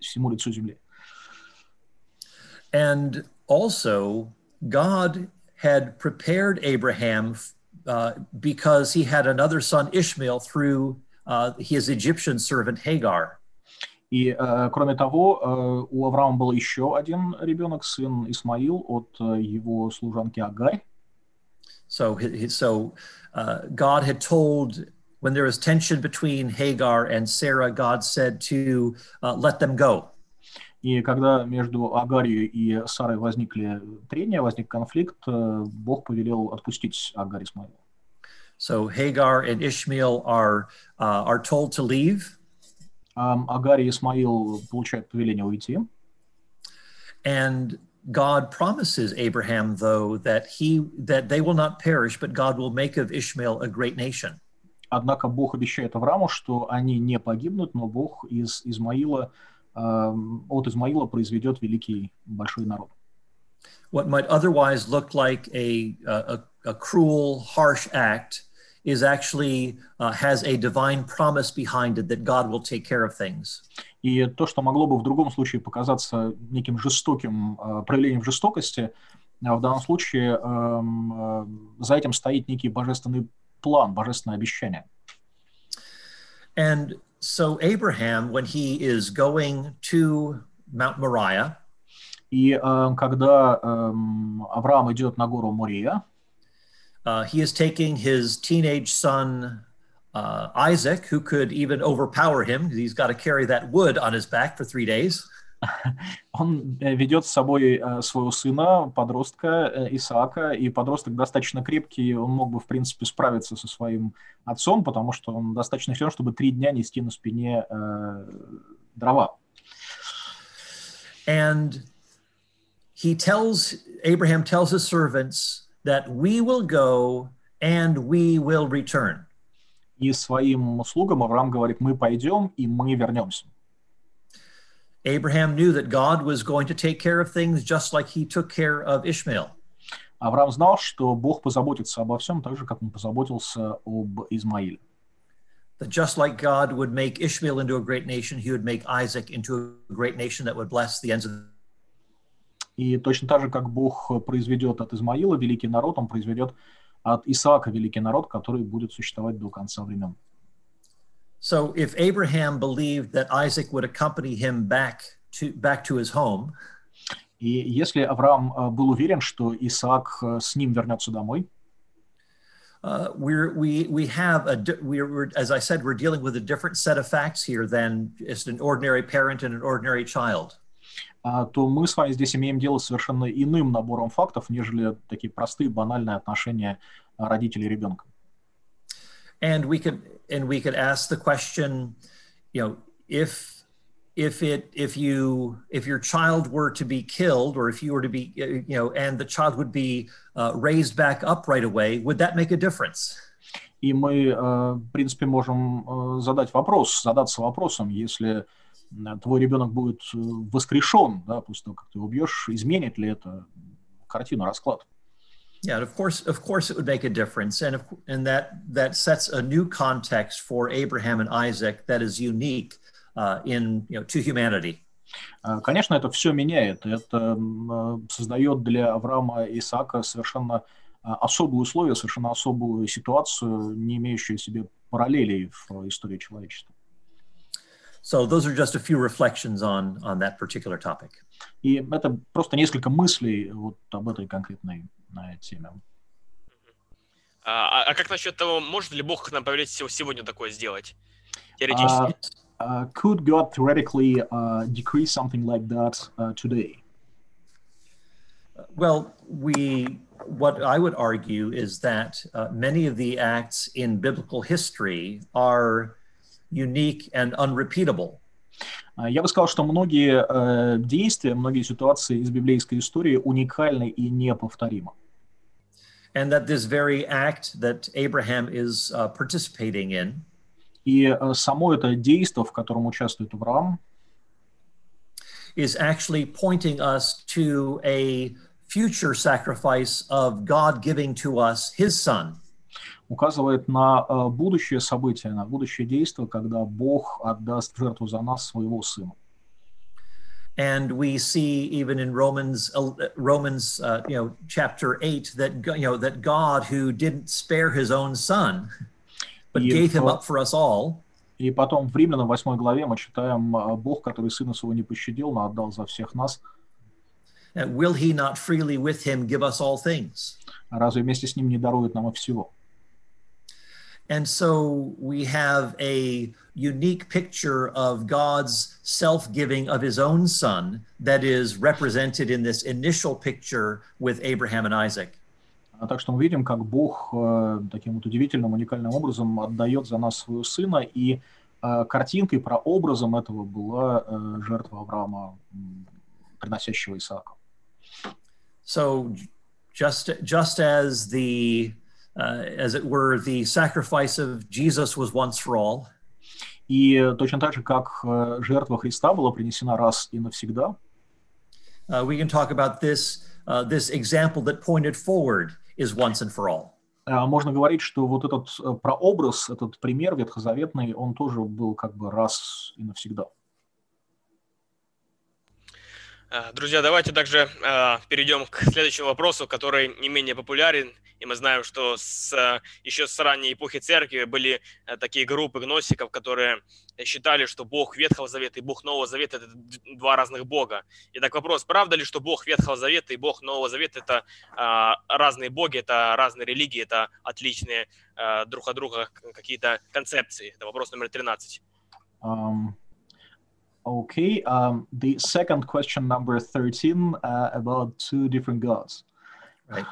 всему лицу земли. And also, God had prepared Abraham uh, because he had another son, Ishmael, through uh, his Egyptian servant Hagar. И uh, кроме того, uh, у Авраама был еще один ребенок, сын Исмаил от uh, его служанки Агарь. So, so God had told when there was tension between Hagar and Sarah, God said to let them go. И когда между Агарью и Сарой возникли трения, возник конфликт, Бог повелел отпустить Агарь Исмаила. So Hagar and Ishmael are, uh, are told to leave. Um, Агарь и Исмаил получают повеление уйти. And God promises Abraham, though, that he that they will not perish, but God will make of Ishmael a great nation. Однако Бог обещает Аврааму, что они не погибнут, но Бог из Измаила от Измаила произведет великий большой народ. What might otherwise look like a, a, a cruel, harsh act is actually uh, has a divine promise behind it that God will take care of things. И то, что могло бы в другом случае показаться неким жестоким uh, проявлением жестокости, uh, в данном случае uh, за этим стоит некий божественный план, божественное обещание. And so Abraham, when he is going to Mount Moriah, и э, когда э, Авраам идет на гору Мория, uh, he is taking his teenage son uh, Isaac, who could even overpower him. He's got to carry that wood on his back for three days. [LAUGHS] Он ведет с собой своего сына, подростка Исаака, и подросток достаточно крепкий, он мог бы, в принципе, справиться со своим отцом, потому что он достаточно силен, чтобы три дня нести на спине э, дрова. And he tells, Abraham tells his servants that we will go and we will return. И своим слугам Авраам говорит, мы пойдем и мы вернемся. Abraham knew that God was going to take care of things just like he took care of Ishmael. Авраам знал, что Бог позаботится обо всем так же, как он позаботился об Измаиле. that just like God would make Ishmael into a great nation, he would make Isaac into a great nation that would bless the ends of И точно так же, как Бог произведет от Измаила великий народ, Он произведет от Исаака великий народ, который будет существовать до конца времен. So if Abraham believed that Isaac would accompany him back to back to his home, И если Авраам э, был уверен, что Исаак э, с ним вернется домой, uh, we're, we we have a di- we're, we're as I said we're dealing with a different set of facts here than just an ordinary parent and an ordinary child. а, то мы с вами здесь имеем дело с совершенно иным набором фактов, нежели такие простые, банальные отношения а, родителей и ребенка. And we could and we could ask the question, you know, if if it if you if your child were to be killed or if you were to be uh, you know and the child would be uh, raised back up right away, would that make a difference? И мы, э, в принципе, можем э, задать вопрос, задаться вопросом, если э, твой ребенок будет э, воскрешен, да, после того, как ты его убьешь, изменит ли это картину, расклад? Yeah, and of course, of course, it would make a difference, and of, and that that sets a new context for Abraham and Isaac that is unique uh, in you know to humanity. А, Конечно, это все меняет. Это м, э, создает для Авраама и Исаака совершенно а, особые условия, совершенно особую ситуацию, не имеющую себе параллелей в истории человечества. So those are just a few reflections on on that particular topic. И это просто несколько мыслей вот об этой конкретной э, теме. А, а как насчет того, может ли Бог нам повелеть сего- сегодня такое сделать? Теоретически. Uh, could God theoretically uh, decree something like that uh, today? Well, we what I would argue is that uh, many of the acts in biblical history are unique and unrepeatable. А, Я бы сказал, что многие э, действия, многие ситуации из библейской истории уникальны и неповторимы. И э, само это действие, в котором участвует Авраам, is actually pointing us to a future sacrifice of God giving to us his son. указывает на э, будущее событие, на будущее действие, когда Бог отдаст в жертву за нас своего Сына. And we see even in Romans, uh, Romans, uh, you know, chapter eight, that go- you know that God, who didn't spare His own Son, but Yeah, gave Him for- up for us all, И потом в Римлянам 8 главе мы читаем э, «Бог, который Сына Своего не пощадил, но отдал за всех нас, uh, will He not freely with Him give us all things? а разве вместе с Ним не дарует нам и всего?» And so we have a unique picture of God's self giving of his own son that is represented in this initial picture with Abraham and Isaac. А Так что мы видим, как Бог э, таким вот удивительным, уникальным образом отдает за нас своего Сына, и э, картинкой, прообразом этого была э, жертва Авраама, м, приносящего Исаака. So just just as the uh, as it were the sacrifice of Jesus was once for all, И точно так же, как э, жертва Христа была принесена раз и навсегда, uh, we can talk about this uh, this example that pointed forward is once and for all. э, можно говорить, что вот этот э, прообраз, этот пример ветхозаветный, он тоже был как бы раз и навсегда. Э, Друзья, давайте также э, перейдем к следующему вопросу, который не менее популярен. И мы знаем, что с, э, еще с ранней эпохи церкви были э, такие группы гносиков, которые считали, что Бог Ветхого Завета и Бог Нового Завета – это два разных Бога. Итак, вопрос, правда ли, что Бог Ветхого Завета и Бог Нового Завета – это э, разные боги, это разные религии, это отличные э, друг от друга какие-то концепции? Это вопрос номер 13. Um, okay, um, the second question, number 13, uh, about two different gods. Right.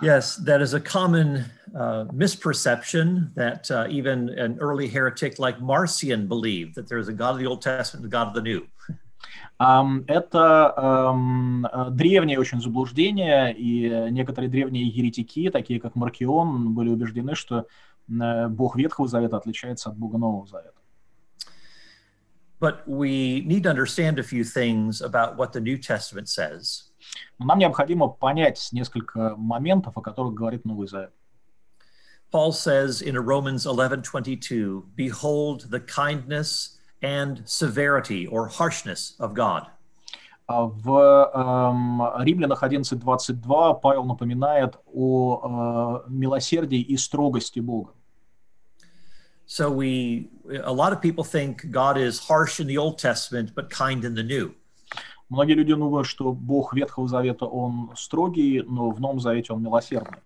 Yes, that is a common uh, misperception that uh, even an early heretic like Marcion believed that there's a God of the Old Testament and a God of the New. Um, это um, э, древнее очень заблуждение, и э, некоторые древние еретики, такие как Маркион, были убеждены, что э, Бог Ветхого Завета отличается от Бога Нового Завета. But we need to understand a few things about what the New Testament says. Но нам необходимо понять несколько моментов, о которых говорит Новый Завет. Paul says in Romans 11:22, "Behold the kindness and severity or harshness of God." А В эм, Римлянах 11.22 Павел напоминает о э, милосердии и строгости Бога. So we a lot of people think God is harsh in the Old Testament but kind in the New. Многие люди думают, что Бог Ветхого Завета, Он строгий, но в Новом Завете Он милосердный.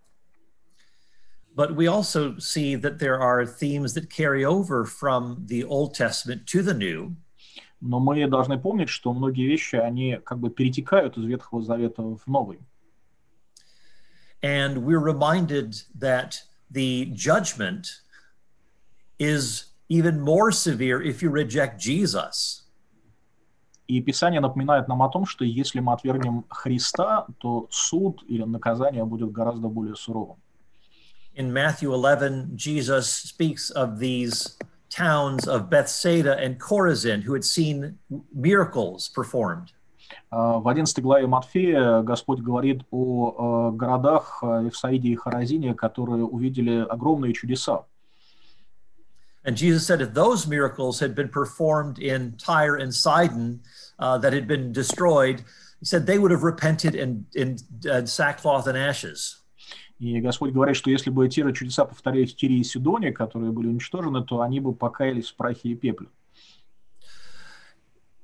But we also see that there are themes that carry over from the Old Testament to the New. Но мы должны помнить, что многие вещи, они как бы перетекают из Ветхого Завета в Новый. And we're reminded that the judgment is even more severe if you reject Jesus. И Писание напоминает нам о том, что если мы отвергнем Христа, то суд или наказание будет гораздо более суровым. In Matthew 11, Jesus speaks of these towns of Bethsaida and Chorazin who had seen miracles performed. А, В 11 главе Матфея Господь говорит о э, городах э, Евсаиде и Харазине, которые увидели огромные чудеса. And Jesus said if those miracles had been performed in Tyre and Sidon uh, that had been destroyed, he said they would have repented in, in uh, sackcloth and ashes. И Господь говорит, что если бы те же чудеса повторялись в Тире и Сидоне, которые были уничтожены, то они бы покаялись в прахе и пепле.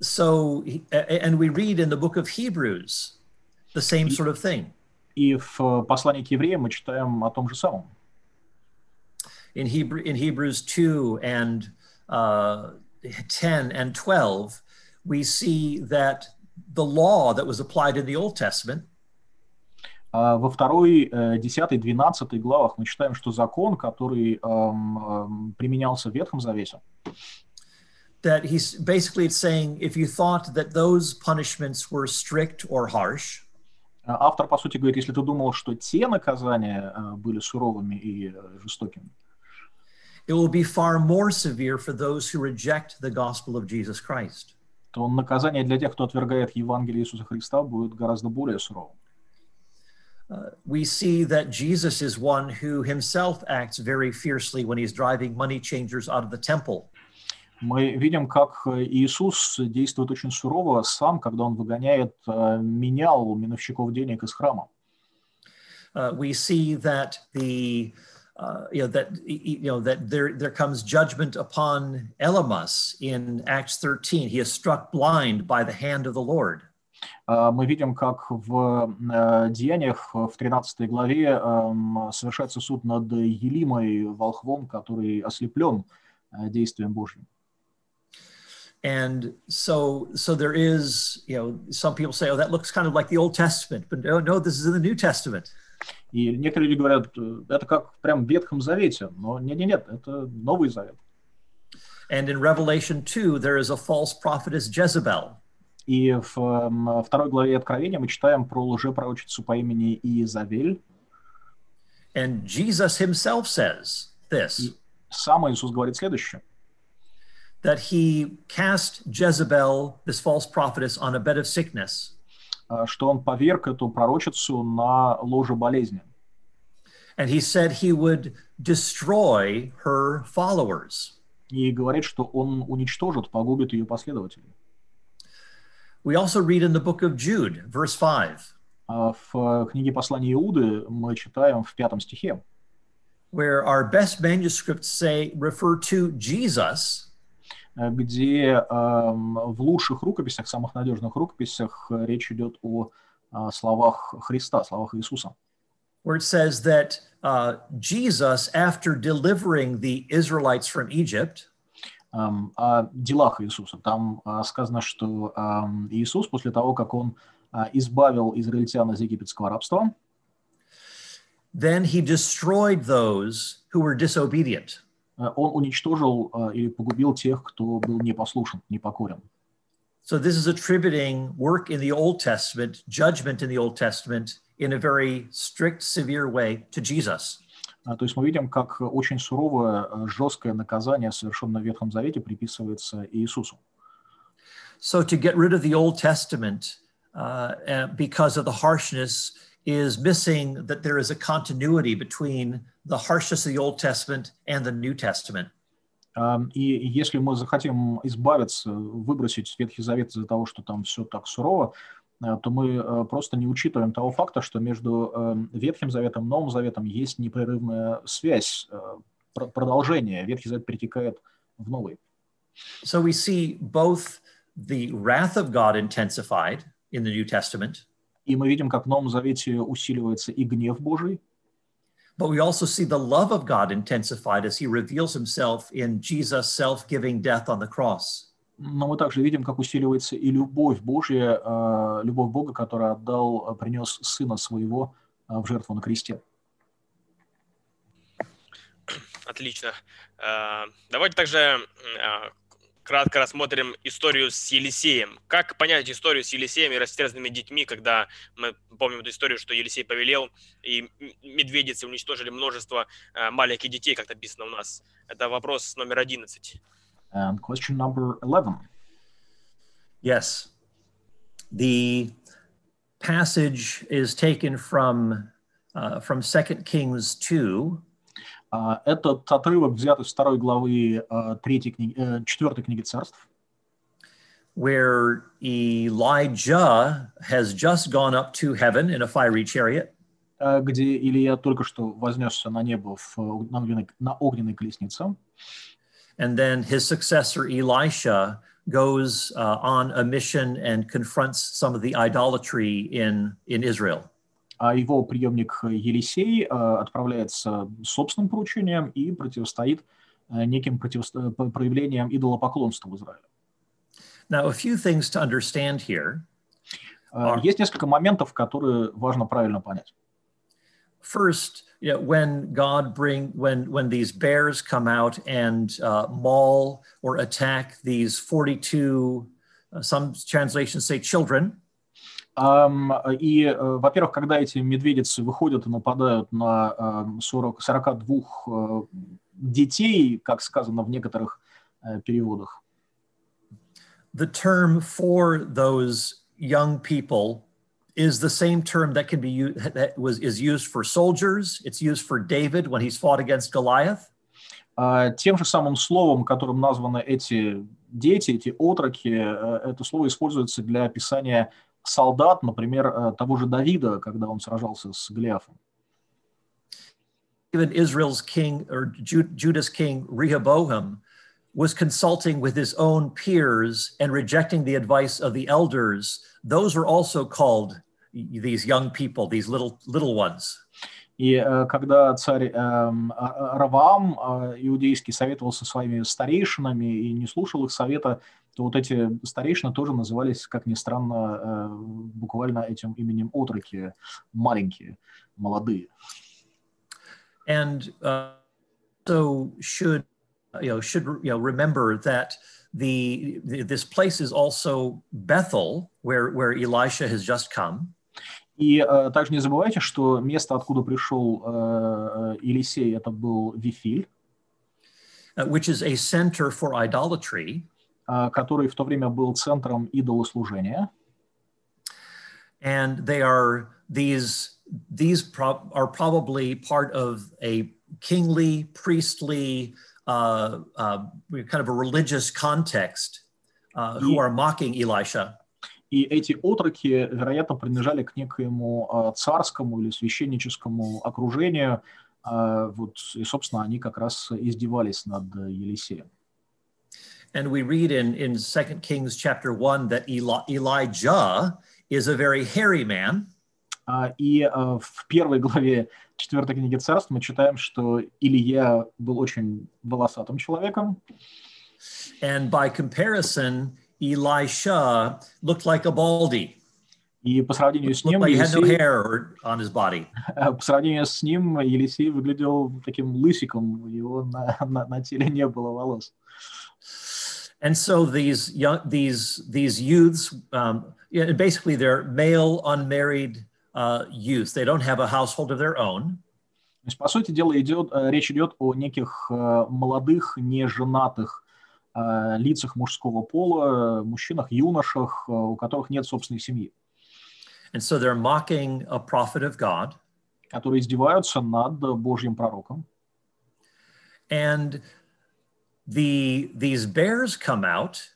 So, he- a- and we read in the book of Hebrews the same sort of thing. И в э, послании к евреям мы читаем о том же самом. In, Hebrew, in Hebrews 2 and uh, 10 and 12, we see that the law that was applied in the Old Testament А Во второй, э, 10, 12 главах мы читаем, что закон, который эм, эм, применялся в Ветхом Завете, that he's basically it's saying if you thought that those punishments were strict or harsh, э, автор, по сути, говорит, если ты думал, что те наказания э, были суровыми и э, жестокими, it will be far more severe for those who reject the gospel of Jesus Christ. то наказание для тех, кто отвергает Евангелие Иисуса Христа, будет гораздо более суровым. Uh, we see that Jesus is one who himself acts very fiercely when he's driving money changers out of the temple. Мы видим, как э, Иисус действует очень сурово сам, когда он выгоняет э, менял миновщиков денег из храма. Uh, we see that the uh, you know that you know that there there comes judgment upon Elymas in Acts 13. He is struck blind by the hand of the Lord. А, Мы видим, как в э, Деяниях в 13 главе эм, совершается суд над Елимой, волхвом, который ослеплен э, действием Божьим. And so so there is you know some people say oh that looks kind of like the Old Testament, but no no this is in the New Testament. И некоторые люди говорят, э, это как прям в Ветхом Завете, но нет-нет-нет, это Новый Завет. And in Revelation 2, there is a false prophetess Jezebel. И в второй главе Откровения мы читаем про лжепророчицу по имени Иезавель. And Jesus himself says this Сам Иисус говорит следующее. that he cast Jezebel, this false prophetess, on a bed of sickness. Э, что он поверг эту пророчицу на ложе болезни. And he said he would destroy her followers. И говорит, что он уничтожит, погубит ее последователей. We also read in the book of Jude, verse 5, А В книге послания Иуды мы читаем в пятом стихе, where our best manuscripts say, refer to Jesus, э, где эм, в лучших рукописях, самых надежных рукописях э, речь идет о э, словах Христа, словах Иисуса. where it says that uh, Jesus, after delivering the Israelites from Egypt, Эм, О делах Иисуса. Там э, сказано, что эм, Иисус после того, как он э, избавил израильтян из египетского рабства, then he destroyed those who were disobedient. Э, он уничтожил э, или погубил тех, кто был непослушен, непокорен. So this is attributing work in the Old Testament, judgment in the Old Testament, in a very strict, severe way to Jesus. А, То есть мы видим, как очень суровое, э, жесткое наказание, совершенное в Ветхом Завете, приписывается Иисусу. So to get rid of the Old Testament uh, uh, because of the harshness is missing that there is a continuity between the harshness of the Old Testament and the New Testament. Um, И если мы захотим избавиться, выбросить Ветхий Завет из-за того, что там все так сурово, э, то мы э, просто не учитываем того факта, что между э, Ветхим Заветом и Новым Заветом есть непрерывная связь, э, пр- продолжение. Ветхий Завет перетекает в Новый. So we see both the wrath of God intensified in the New Testament, И мы видим, как в Новом Завете усиливается и гнев Божий, but we also see the love of God intensified as he reveals himself in Jesus' self giving death on the cross. но мы также видим, как усиливается и любовь Божья, э, любовь Бога, который отдал, э, принес Сына Своего э, в жертву на кресте. Отлично. Давайте также кратко рассмотрим историю с Елисеем. Как понять историю с Елисеем и растерзанными детьми, когда мы помним эту историю, что Елисей повелел, и медведицы уничтожили множество э, маленьких детей, как написано у нас. Это вопрос номер 11. And question number 11. Yes. The passage is taken from, uh, from 2 Kings 2, А, Этот отрывок взят из второй главы э, третьей книги, э, четвертой книги царств, where Elijah has just gone up to heaven in a fiery chariot. э, где Илья только что вознесся на небо в, э, на, огненной, на огненной колеснице. And then his successor, Elisha, goes uh, on a mission and confronts some of the idolatry in, in Israel. А его преемник Елисей э, отправляется собственным поручением и противостоит э, неким противосто- проявлениям идолопоклонства в Израиле. Now, a few things to understand here. Э, А. Есть несколько моментов, которые важно правильно понять. First, you know, when God bring when when these bears come out and uh, maul or attack these 42, uh, some translations say children, И, э, во-первых, когда эти медведицы выходят и нападают на ам, 40, 42 э, детей, как сказано в некоторых э, переводах, the term for those young people is the same term that can be used that was is used for soldiers. It's used for david when he's fought against goliath. А, тем же самым словом, которым названы эти дети, эти отроки, это слово используется для описания солдат, например, э, того же Давида, когда он сражался с Голиафом. even israel's king or Ju- judah's king rehoboam was consulting with his own peers and rejecting the advice of the elders those were also called these young people these little little ones И э, когда царь эм, А- А- э, иудейский советовался со своими старейшинами и не слушал их совета, то вот эти старейшины тоже назывались, как ни странно, э, буквально этим именем отроки, маленькие, молодые. and uh, so should you know should you know remember that the, the this place is also Bethel where where Elisha has just come. И э, также не забывайте, что место, откуда пришел э, э, Елисей, это был Вифиль, uh, which is a center for idolatry который в то время был центром идолослужения. and they are these these pro- are probably part of a kingly priestly uh, uh, kind of a religious context uh, who are mocking Elisha И эти отроки, вероятно, принадлежали к некоему э, царскому или священническому окружению. Э, Вот, и, собственно, они как раз издевались над э, Елисеем. And we read in, in 2 Kings chapter 1 that Eli- Elijah is a very hairy man. А, И э, в первой главе четвертой книги царств мы читаем, что Илья был очень волосатым человеком, And by comparison, Elisha looked like a baldy, и по сравнению с looked ним, like he had no Елисей, hair or- on his body. э, по сравнению с ним Елисей выглядел таким лысиком, у него на, на, на теле не было волос. And so these young, these these youths, um, yeah, basically they're male unmarried uh, youths. They don't have a household of their own, То есть, по сути дела, идет, э, речь идет о неких э, молодых, неженатых э, лицах мужского пола, э, мужчинах, юношах, э, у которых нет собственной семьи. And so they're mocking a prophet of God. которые издеваются над Божьим пророком. And the these bears come out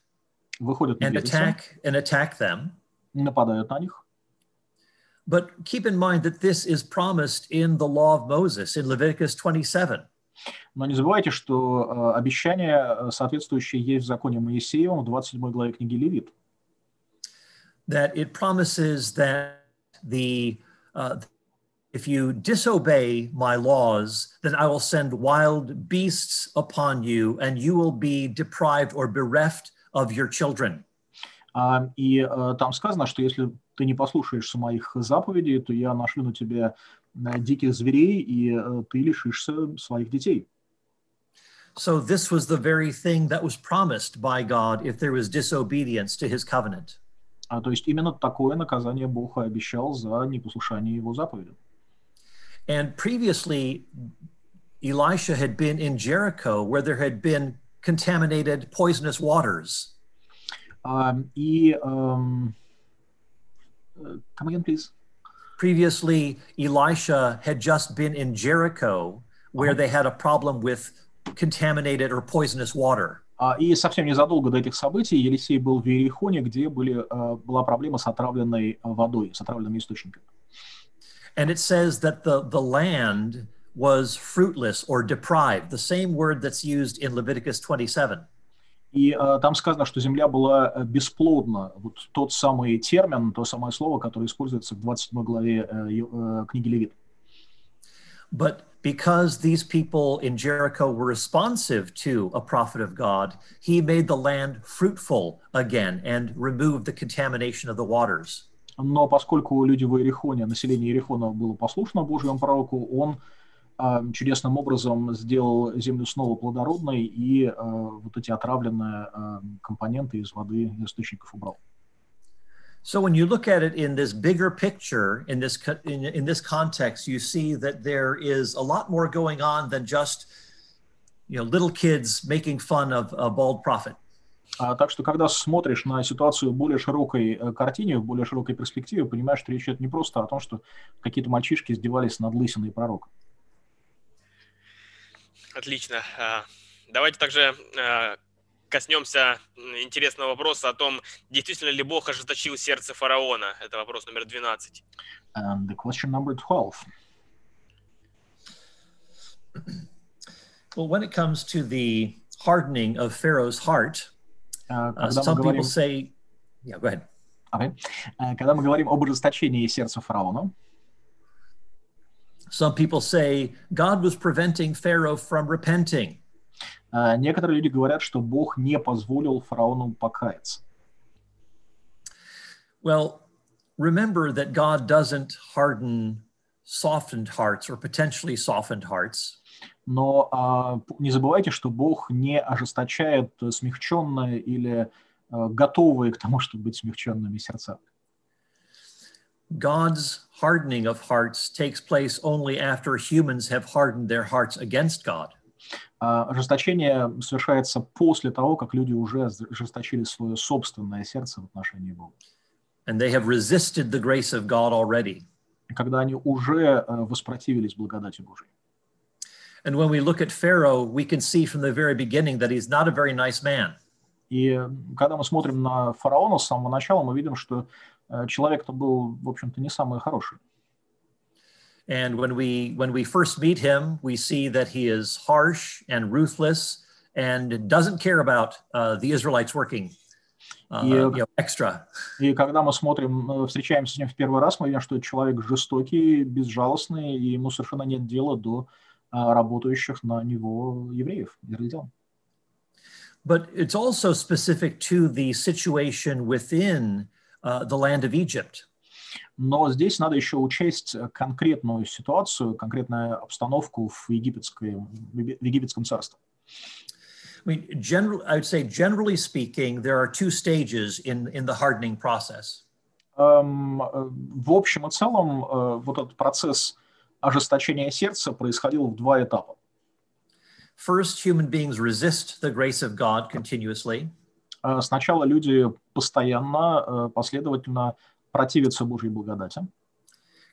Выходят and медведицы, attack and attack them. нападают на них. But keep in mind that this is promised in the law of Moses in Leviticus 27. Но не забывайте, что э, обещание э, соответствующее есть в законе Моисеевом в 27 главе книги Левит. that it promises that the uh, if you disobey my laws, then I will send wild beasts upon you, and you will be deprived or bereft of your children. А, и э, там сказано, что если ты не послушаешься моих заповедей, то я нашлю на тебя э, диких зверей, и э, ты лишишься своих детей. So this was the very thing that was promised by God if there was disobedience to his covenant. А, то есть именно такое наказание Бог и обещал за непослушание его заповедям. And previously, Elisha had been in Jericho where there had been contaminated poisonous waters. А, и эм, э, come again, please. Previously, Elisha had just been in Jericho where they had a problem with contaminated or poisonous water. А, И совсем незадолго до этих событий Елисей был в Иерихоне, где были, э, была проблема с отравленной э, водой, с отравленными источниками. And it says that the, the land was fruitless or deprived, the same word that's used in Leviticus 27. И э, там сказано, что земля была э, бесплодна. Вот тот самый термин, то самое слово, которое используется в 27 главе э, Ё- э, книги Левит. But because these people in Jericho were responsive to a prophet of God, he made the land fruitful again and removed the contamination of the waters. Но поскольку люди в Иерихоне, население Иерихона было послушно Божьему пророку, он а, чудесным образом сделал землю снова плодородной и а, вот эти отравленные а, компоненты из воды из источников убрал. So when you look at it in this bigger picture, in this in, in this context, you see that there is a lot more going on than just you know little kids making fun of a bald prophet. А, так что, когда смотришь на ситуацию в более широкой э, картине, в более широкой перспективе, понимаешь, что речь идет не просто о том, что какие-то мальчишки издевались над лысиной пророка. Отлично. А, Давайте также а, коснемся интересного вопроса о том, действительно ли Бог ожесточил сердце фараона. Это вопрос номер 12. And the question number 12. Well, when it comes to the hardening of Pharaoh's heart, А, uh, Когда мы some говорим, people say, yeah, go ahead. Окей. А, когда мы говорим об ожесточении сердца фараона, Some people say God was preventing Pharaoh from repenting. а, некоторые люди говорят, что Бог не позволил фараону покаяться. Well, remember that God doesn't harden softened hearts or potentially softened hearts. Но а, не забывайте, что Бог не ожесточает э, смягченные или э, готовые к тому, чтобы быть смягченными сердца. God's hardening of hearts takes place only after humans have hardened their hearts against God. А ожесточение совершается после того, как люди уже ожесточили свое собственное сердце в отношении Бога. And they have resisted the grace of God already. Когда они уже э, воспротивились благодати Божьей. And when we look at Pharaoh, we can see from the very beginning that he's not a very nice man. И э, когда мы смотрим на фараона с самого начала, мы видим, что э, человек-то был, в общем-то, не самый хороший. And when we when we first meet him, we see that he is harsh and ruthless and doesn't care about uh, the Israelites working uh, Yeah. you know, extra. И когда мы смотрим, э, встречаемся с ним в первый раз, мы видим, что это человек жестокий, безжалостный, и ему совершенно нет дела до а, работающих на него евреев, израильтян. But it's also specific to the situation within uh, the land of Egypt. Но здесь надо еще учесть конкретную ситуацию, конкретную обстановку в, египетской, в еги- в египетском царстве. I mean, general, I would say, generally speaking, there are two stages in, in the hardening process. Э, В общем и целом, э, вот этот процесс ожесточения сердца происходил в два этапа. First, human beings resist the grace of God continuously. Э, Сначала люди постоянно, э, последовательно противятся Божьей благодати.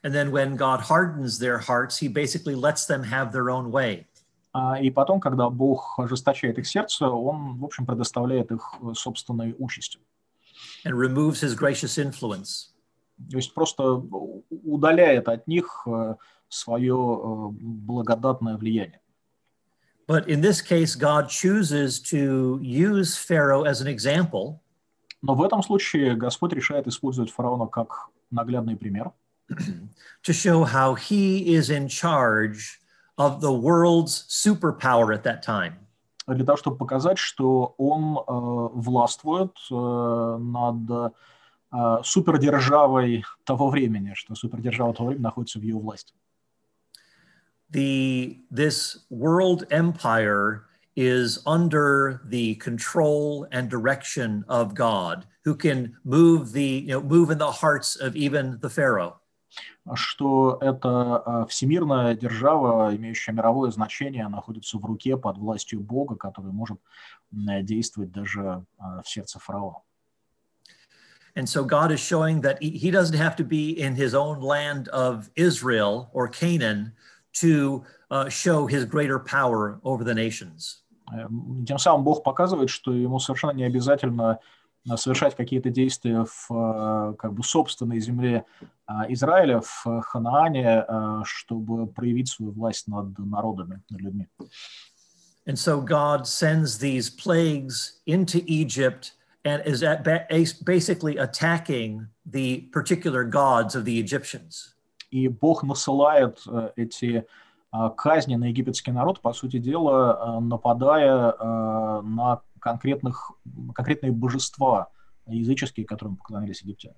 And then when God hardens their hearts, he basically lets them have their own way. А, И потом, когда Бог ожесточает их сердце, Он, в общем, предоставляет их э, собственной участи. and removes his gracious influence. То есть просто удаляет от них э, свое э, благодатное влияние. But in this case, God chooses to use Pharaoh as an example Но в этом случае Господь решает использовать фараона как наглядный пример, [CLEARS THROAT] to show how he is in charge of the world's superpower at that time. для того, чтобы показать, что он э, властвует э, над э, супердержавой того времени, что супердержава того времени находится в его власти. The, this world empire is under the control and direction of God, who can move the, you know, move in the hearts of even the Pharaoh. Что эта э, всемирная держава, имеющая мировое значение, находится в руке под властью Бога, который может м, действовать даже э, в сердце фараона. And so God is showing that he, he doesn't have to be in his own land of Israel or Canaan to uh, show his greater power over the nations. Эм, Тем самым Бог показывает, что ему совершенно не обязательно э, совершать какие-то действия в э, как бы собственной земле э, Израиля, в э, Ханаане, э, чтобы проявить свою власть над народами, над людьми. And so God sends these plagues into Egypt and is at ba- as- basically attacking the particular gods of the Egyptians. И Бог насылает э, эти э, казни на египетский народ, по сути дела, э, нападая на конкретных, конкретные божества языческие, которым поклонялись египтяне.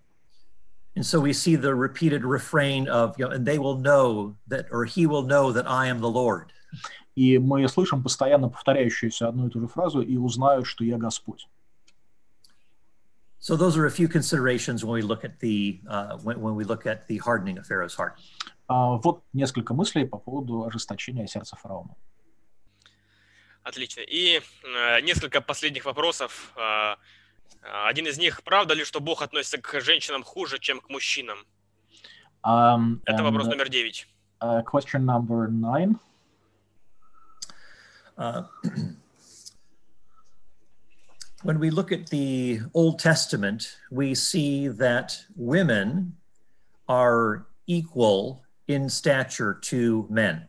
And so we see the repeated refrain of, you know, and they will know that, or he will know that I am the Lord. И мы слышим постоянно повторяющуюся одну и ту же фразу «и узнают, что я Господь». So those are a few considerations when we look at the uh, when, when we look at the hardening of Pharaoh's heart. А, Вот несколько мыслей по поводу ожесточения сердца фараона. Отлично. И э, несколько последних вопросов. Э, один из них, правда ли, что Бог относится к женщинам хуже, чем к мужчинам? Um, Это вопрос and, номер девять. uh, question number nine. Uh, [CLEARS THROAT] when we look at the Old Testament, we see that women are equal in stature to men.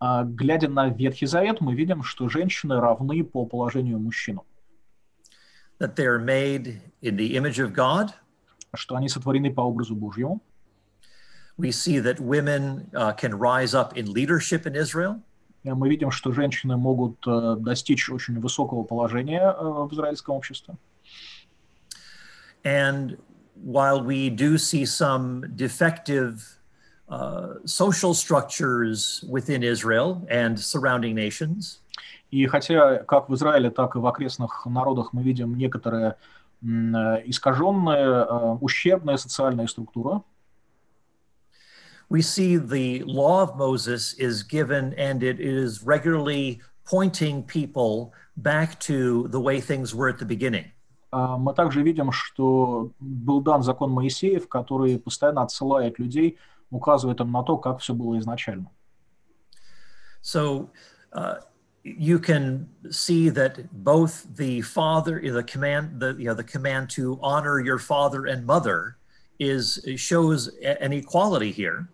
А, Глядя на Ветхий Завет, мы видим, что женщины равны по положению мужчинам, that they are made in the image of God. что они сотворены по образу Божьему. We see that women uh, can rise up in leadership in Israel. И Мы видим, что женщины могут э, достичь очень высокого положения э, в израильском обществе. And while we do see some defective uh, social structures within Israel and surrounding nations, И хотя как в Израиле, так и в окрестных народах мы видим некоторые э, искаженные, э, ущербные социальные структуры, we see the law of Moses is given and it is regularly pointing people back to the way things were at the beginning. А, Мы также видим, что был дан закон Моисеев, который постоянно отсылает людей, указывает им на то, как все было изначально. So uh, you can see that both the father, the command, the you know, the command to honor your father and mother is shows a- an equality here.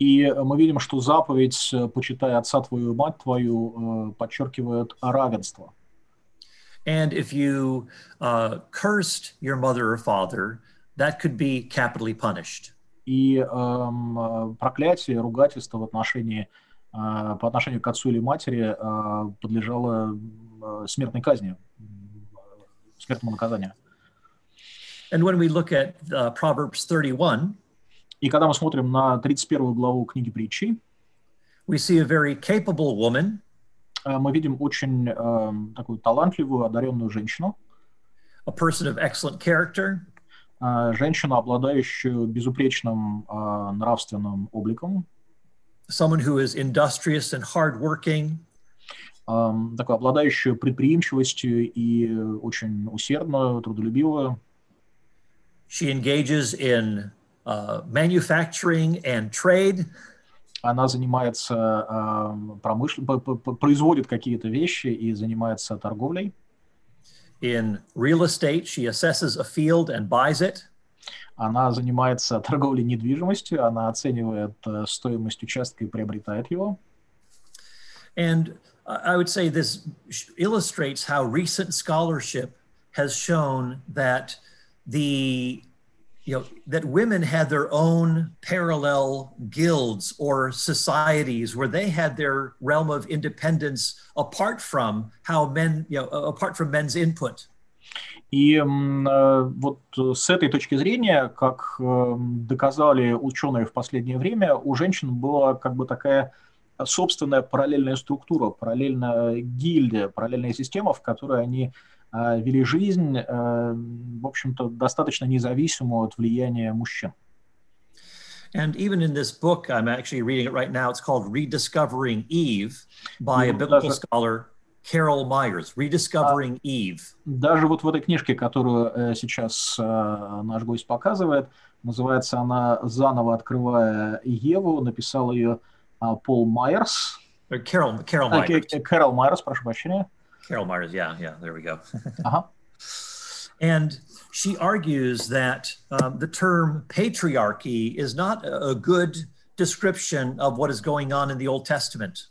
И мы видим, что заповедь э, «почитай отца твою и мать твою» э, подчеркивает равенство. And if you uh, cursed your mother or father, that could be capitally punished. И э, проклятие, ругательство в отношении, э, по отношению к отцу или матери э, подлежало смертной казни, смертному наказанию. And when we look at uh, Proverbs 31, И когда мы смотрим на 31 главу книги притчи, we see a very capable woman. э, мы видим очень эм, такую талантливую, одаренную женщину, a person of excellent character, э, женщину, обладающую безупречным э, нравственным обликом, someone who is industrious and hardworking, эм, такой обладающую предприимчивостью и очень усердную, трудолюбивую. She engages in manufacturing and trade. Она занимается э, промышл... производит какие-то вещи и занимается торговлей. In real estate, she assesses a field and buys it. Она занимается торговлей недвижимостью, она оценивает э, стоимость участка и приобретает его. And I would say this illustrates how recent scholarship has shown that the you know that women had their own parallel guilds or societies where they had their realm of independence apart from how men you know apart from men's input. И э, вот с этой точки зрения, как э, доказали ученые в последнее время, у женщин была как бы такая собственная параллельная структура, параллельная гильдия, параллельная система, в которой они э, вели жизнь, в общем-то, достаточно независимую от влияния мужчин. And even in this book, I'm actually reading it right now. It's called Rediscovering Eve by a biblical scholar Carol Myers, Rediscovering а, Eve. Даже вот в этой книжке, которую э, сейчас э, наш гость показывает, называется она «Заново открывая Еву», написал ее э, Пол Майерс. Carol, Myers. Carol Myers, прошу прощения. Carol Myers, yeah, yeah, there we go. uh-huh. And she argues that um, the term patriarchy is not a good description of what is going on in the Old Testament.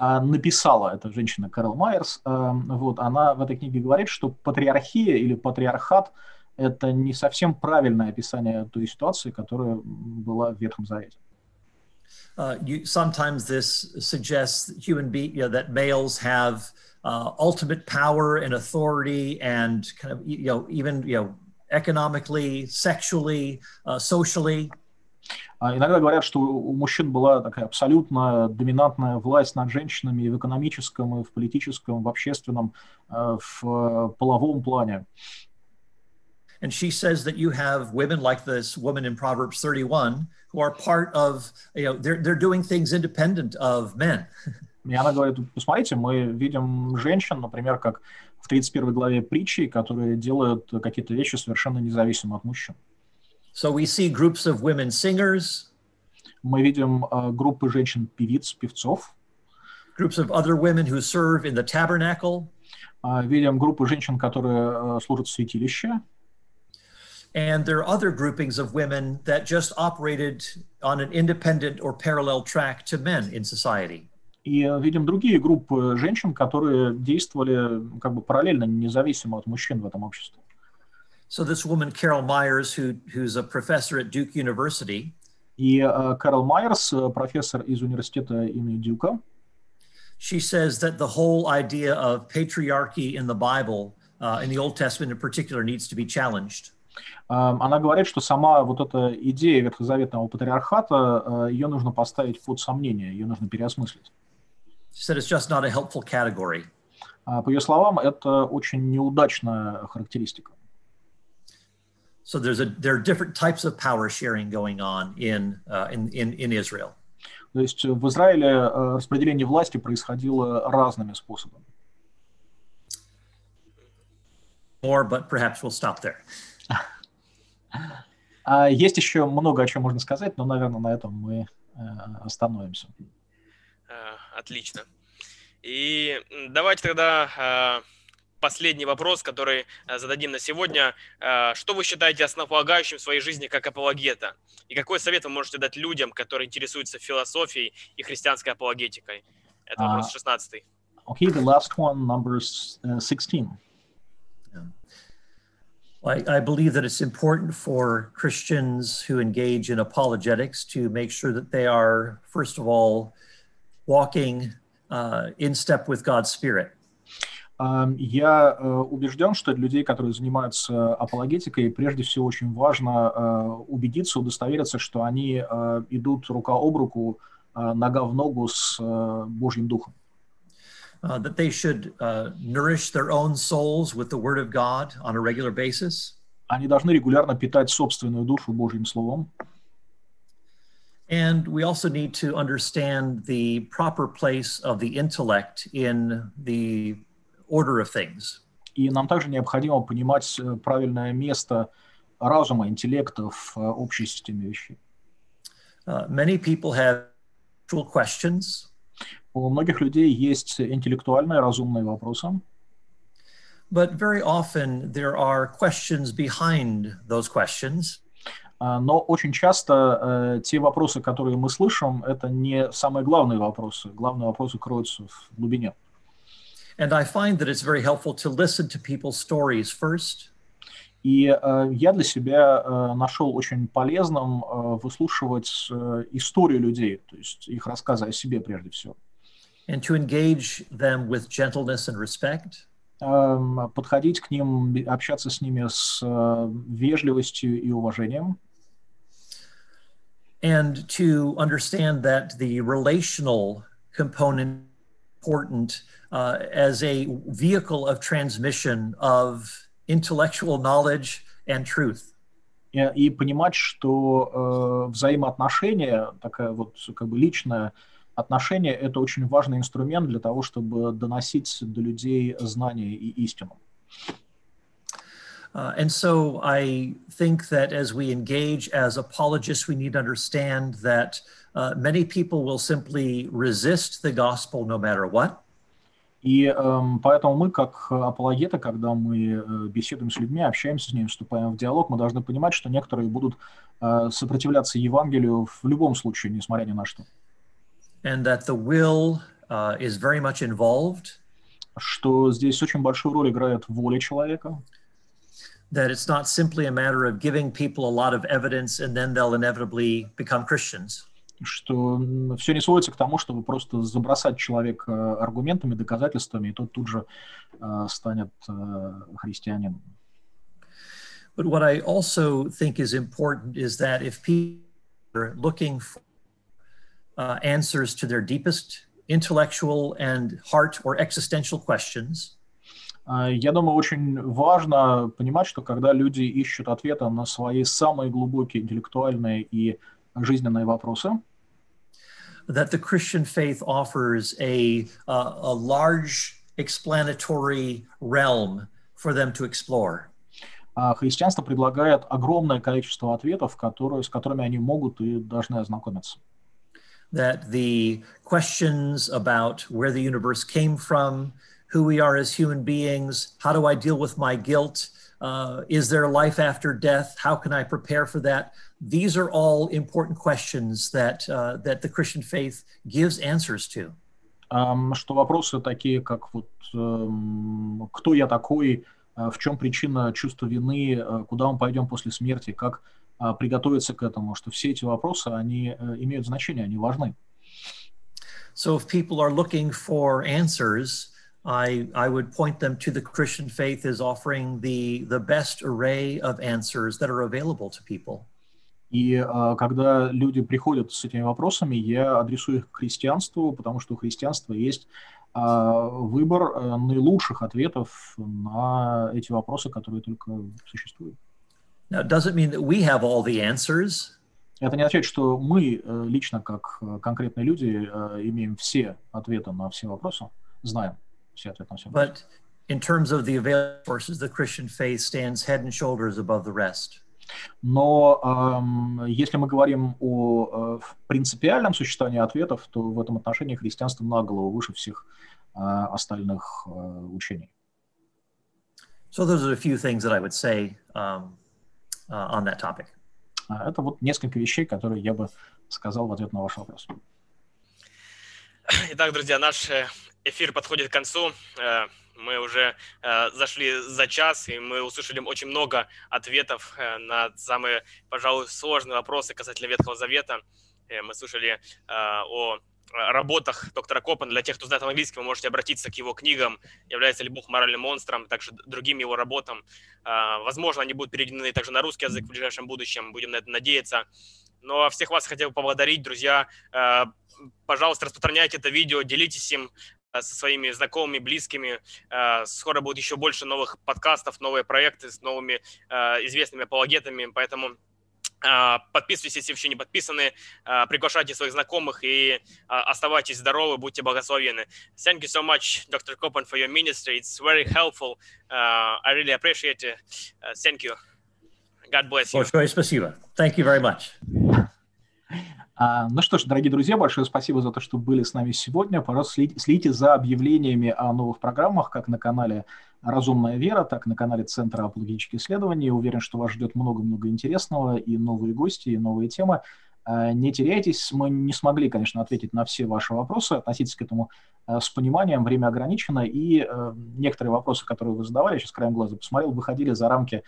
написала эта женщина Карл Майерс, вот, она в этой книге говорит, что патриархия или патриархат – это не совсем правильное описание той ситуации, которая была в Ветхом Завете. Uh, you, sometimes this suggests human be, you know, that males have uh, ultimate power and authority and kind of, you know, even, you know, economically, sexually, uh, socially. А иногда говорят, что у мужчин была такая абсолютно доминантная власть над женщинами и в экономическом, и в политическом, в общественном, э, в половом плане. And she says that you have women like this woman in Proverbs 31 who are part of, you know, they're, they're doing things independent of men. [LAUGHS] И она говорит, посмотрите, мы видим женщин, например, как в 31 главе притчи, которые делают какие-то вещи совершенно независимо от мужчин. So we see groups of women singers. Мы видим uh, группы женщин-певиц, певцов. Groups of other women who serve in the tabernacle. Uh, видим группы женщин, которые uh, служат в святилище. And there are other groupings of women that just operated on an independent or parallel track to men in society. И видим другие группы женщин, которые действовали как бы параллельно, независимо от мужчин в этом обществе. So this woman, Carol Myers, who, who's a professor at Duke University, И uh, Кэрол Майерс, профессор из университета имени Дюка, she says that the whole idea of patriarchy in the Bible, uh, in the Old Testament in particular, needs to be challenged. Она говорит, что сама вот эта идея ветхозаветного патриархата, ее нужно поставить под сомнение, ее нужно переосмыслить. She said it's just not a helpful category. По ее словам, это очень неудачная характеристика. So there's a there are different types of power sharing going on in uh, in, in in Israel. То есть в Израиле распределение власти происходило разными способами. More, but perhaps we'll stop there. [LAUGHS] Есть еще много о чем можно сказать, но, наверное, на этом мы остановимся. Отлично. И давайте тогда последний вопрос, который э, зададим на сегодня. Э, что вы считаете основополагающим в своей жизни как апологета? И какой совет вы можете дать людям, которые интересуются философией и христианской апологетикой? Это вопрос 16. Uh, okay, the last one, number 16. Yeah. I, I believe that it's important for Christians who engage in apologetics to make sure that they are, first of all, walking uh, in step with God's Spirit. Я э, убежден, что для людей, которые занимаются апологетикой, прежде всего очень важно э, убедиться, удостовериться, что они э, идут рука об руку, нога в ногу с Божьим Духом. Uh, that they should uh, nourish their own souls with the Word of God on a regular basis. Они должны регулярно питать собственную душу Божьим Словом. And we also need to understand the proper place of the intellect in the order of things. И нам также необходимо понимать правильное место разума, интеллекта в э, общей системе вещей. Uh, many people have actual questions, У многих людей есть интеллектуальные, разумные вопросы, but very often there are questions behind those questions. А, но очень часто э, те вопросы, которые мы слышим, это не самые главные вопросы. Главные вопросы кроются в глубине. And I find that it's very helpful to listen to people's stories first, И э, я для себя э, нашел очень полезным э, выслушивать э, историю людей, то есть их рассказы о себе прежде всего. and to engage them with gentleness and respect. Эм, подходить к ним, общаться с ними с э, вежливостью и уважением, and to understand that the relational component important uh, as a vehicle of transmission of intellectual knowledge and truth. и, и понимать, что э, взаимоотношения, такая вот как бы личное отношение, это очень важный инструмент для того, чтобы доносить до людей знания и истину. Uh, and so I think that as we engage as apologists, we need to understand that uh, many people will simply resist the gospel no matter what. И эм, поэтому мы, как апологеты, когда мы э, беседуем с людьми, общаемся с ними, вступаем в диалог, мы должны понимать, что некоторые будут э, сопротивляться Евангелию в любом случае, несмотря ни на что. and that the will uh, is very much involved, Что здесь очень большую роль играет воля человека, that it's not simply a matter of giving people a lot of evidence and then they'll inevitably become Christians. что все не сводится к тому, чтобы просто забросать человека аргументами, доказательствами, и тот тут же э, станет э, христианином. But what I also think is important is that if people are looking for uh, answers to their deepest intellectual and heart or existential questions, А, Я думаю, очень важно понимать, что когда люди ищут ответы на свои самые глубокие интеллектуальные и жизненные вопросы, that the Christian faith offers a, uh, a large explanatory realm for them to explore. а христианство предлагает огромное количество ответов, которые, с которыми они могут и должны ознакомиться. That the questions about where the universe came from, who we are as human beings, how do I deal with my guilt, uh, is there life after death, how can I prepare for that? These are all important questions that, uh, that the Christian faith gives answers to. Ам, Что вопросы такие, как вот эм, кто я такой, э, в чем причина чувства вины, э, куда мы пойдем после смерти, как э, приготовиться к этому, что все эти вопросы, они э, имеют значение, они важны. So if people are looking for answers, I, I would point them to the Christian faith as offering the, the best array of answers that are available to people. И э, когда люди приходят с этими вопросами, я адресую их к христианству, потому что у христианства есть э, выбор э, наилучших ответов на эти вопросы, которые только существуют. Now, it doesn't mean that we have all the answers, Это не означает, что мы э, лично, как э, конкретные люди, э, имеем все ответы на все вопросы, знаем все but in terms of the available sources, the Christian faith stands head and shoulders above the rest. Но эм, если мы говорим о э, принципиальном существовании ответов, то в этом отношении христианство на голову выше всех э, остальных э, учений. So those are a few things that I would say um, uh, on that topic. А Это вот несколько вещей, которые я бы сказал в ответ на ваш вопрос. Итак, друзья, наш э, эфир подходит к концу. Э, Мы уже э, зашли за час, и мы услышали очень много ответов э, на самые, пожалуй, сложные вопросы касательно Ветхого Завета. Мы слышали о работах доктора Копана. Для тех, кто знает английский, вы можете обратиться к его книгам «Является ли Бог моральным монстром?», также другим его работам. Возможно, они будут переведены также на русский язык в ближайшем будущем, будем на это надеяться. Ну а всех вас хотел поблагодарить, друзья. Пожалуйста, распространяйте это видео, делитесь им со своими знакомыми, близкими. Э, Скоро будет еще больше новых подкастов, новые проекты с новыми э, известными апологетами, поэтому э, подписывайтесь, если еще не подписаны, э, приглашайте своих знакомых и э, оставайтесь здоровы, будьте благословены. Thank you so much, Dr. Kopan, for your ministry. It's very helpful. I really appreciate it. Thank you. God bless you. Большое спасибо. Thank you very much. А, ну что ж, дорогие друзья, большое спасибо за то, что были с нами сегодня. Пожалуйста, следите, за объявлениями о новых программах, как на канале «Разумная вера», так и на канале Центра апологетических исследований. Уверен, что вас ждет много-много интересного, и новые гости, и новые темы. Э, не теряйтесь, мы не смогли, конечно, ответить на все ваши вопросы, относитесь к этому э, с пониманием, время ограничено, и э, некоторые вопросы, которые вы задавали, я сейчас краем глаза посмотрел, выходили за рамки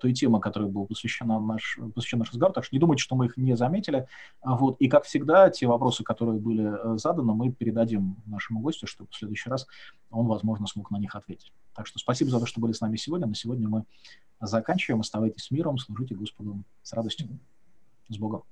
той темы, которой был посвящен наш, посвящен наш разговор, так что не думайте, что мы их не заметили. Вот. И, как всегда, те вопросы, которые были заданы, мы передадим нашему гостю, чтобы в следующий раз он, возможно, смог на них ответить. Так что спасибо за то, что были с нами сегодня. На сегодня мы заканчиваем. Оставайтесь с миром, служите Господу с радостью. С Богом.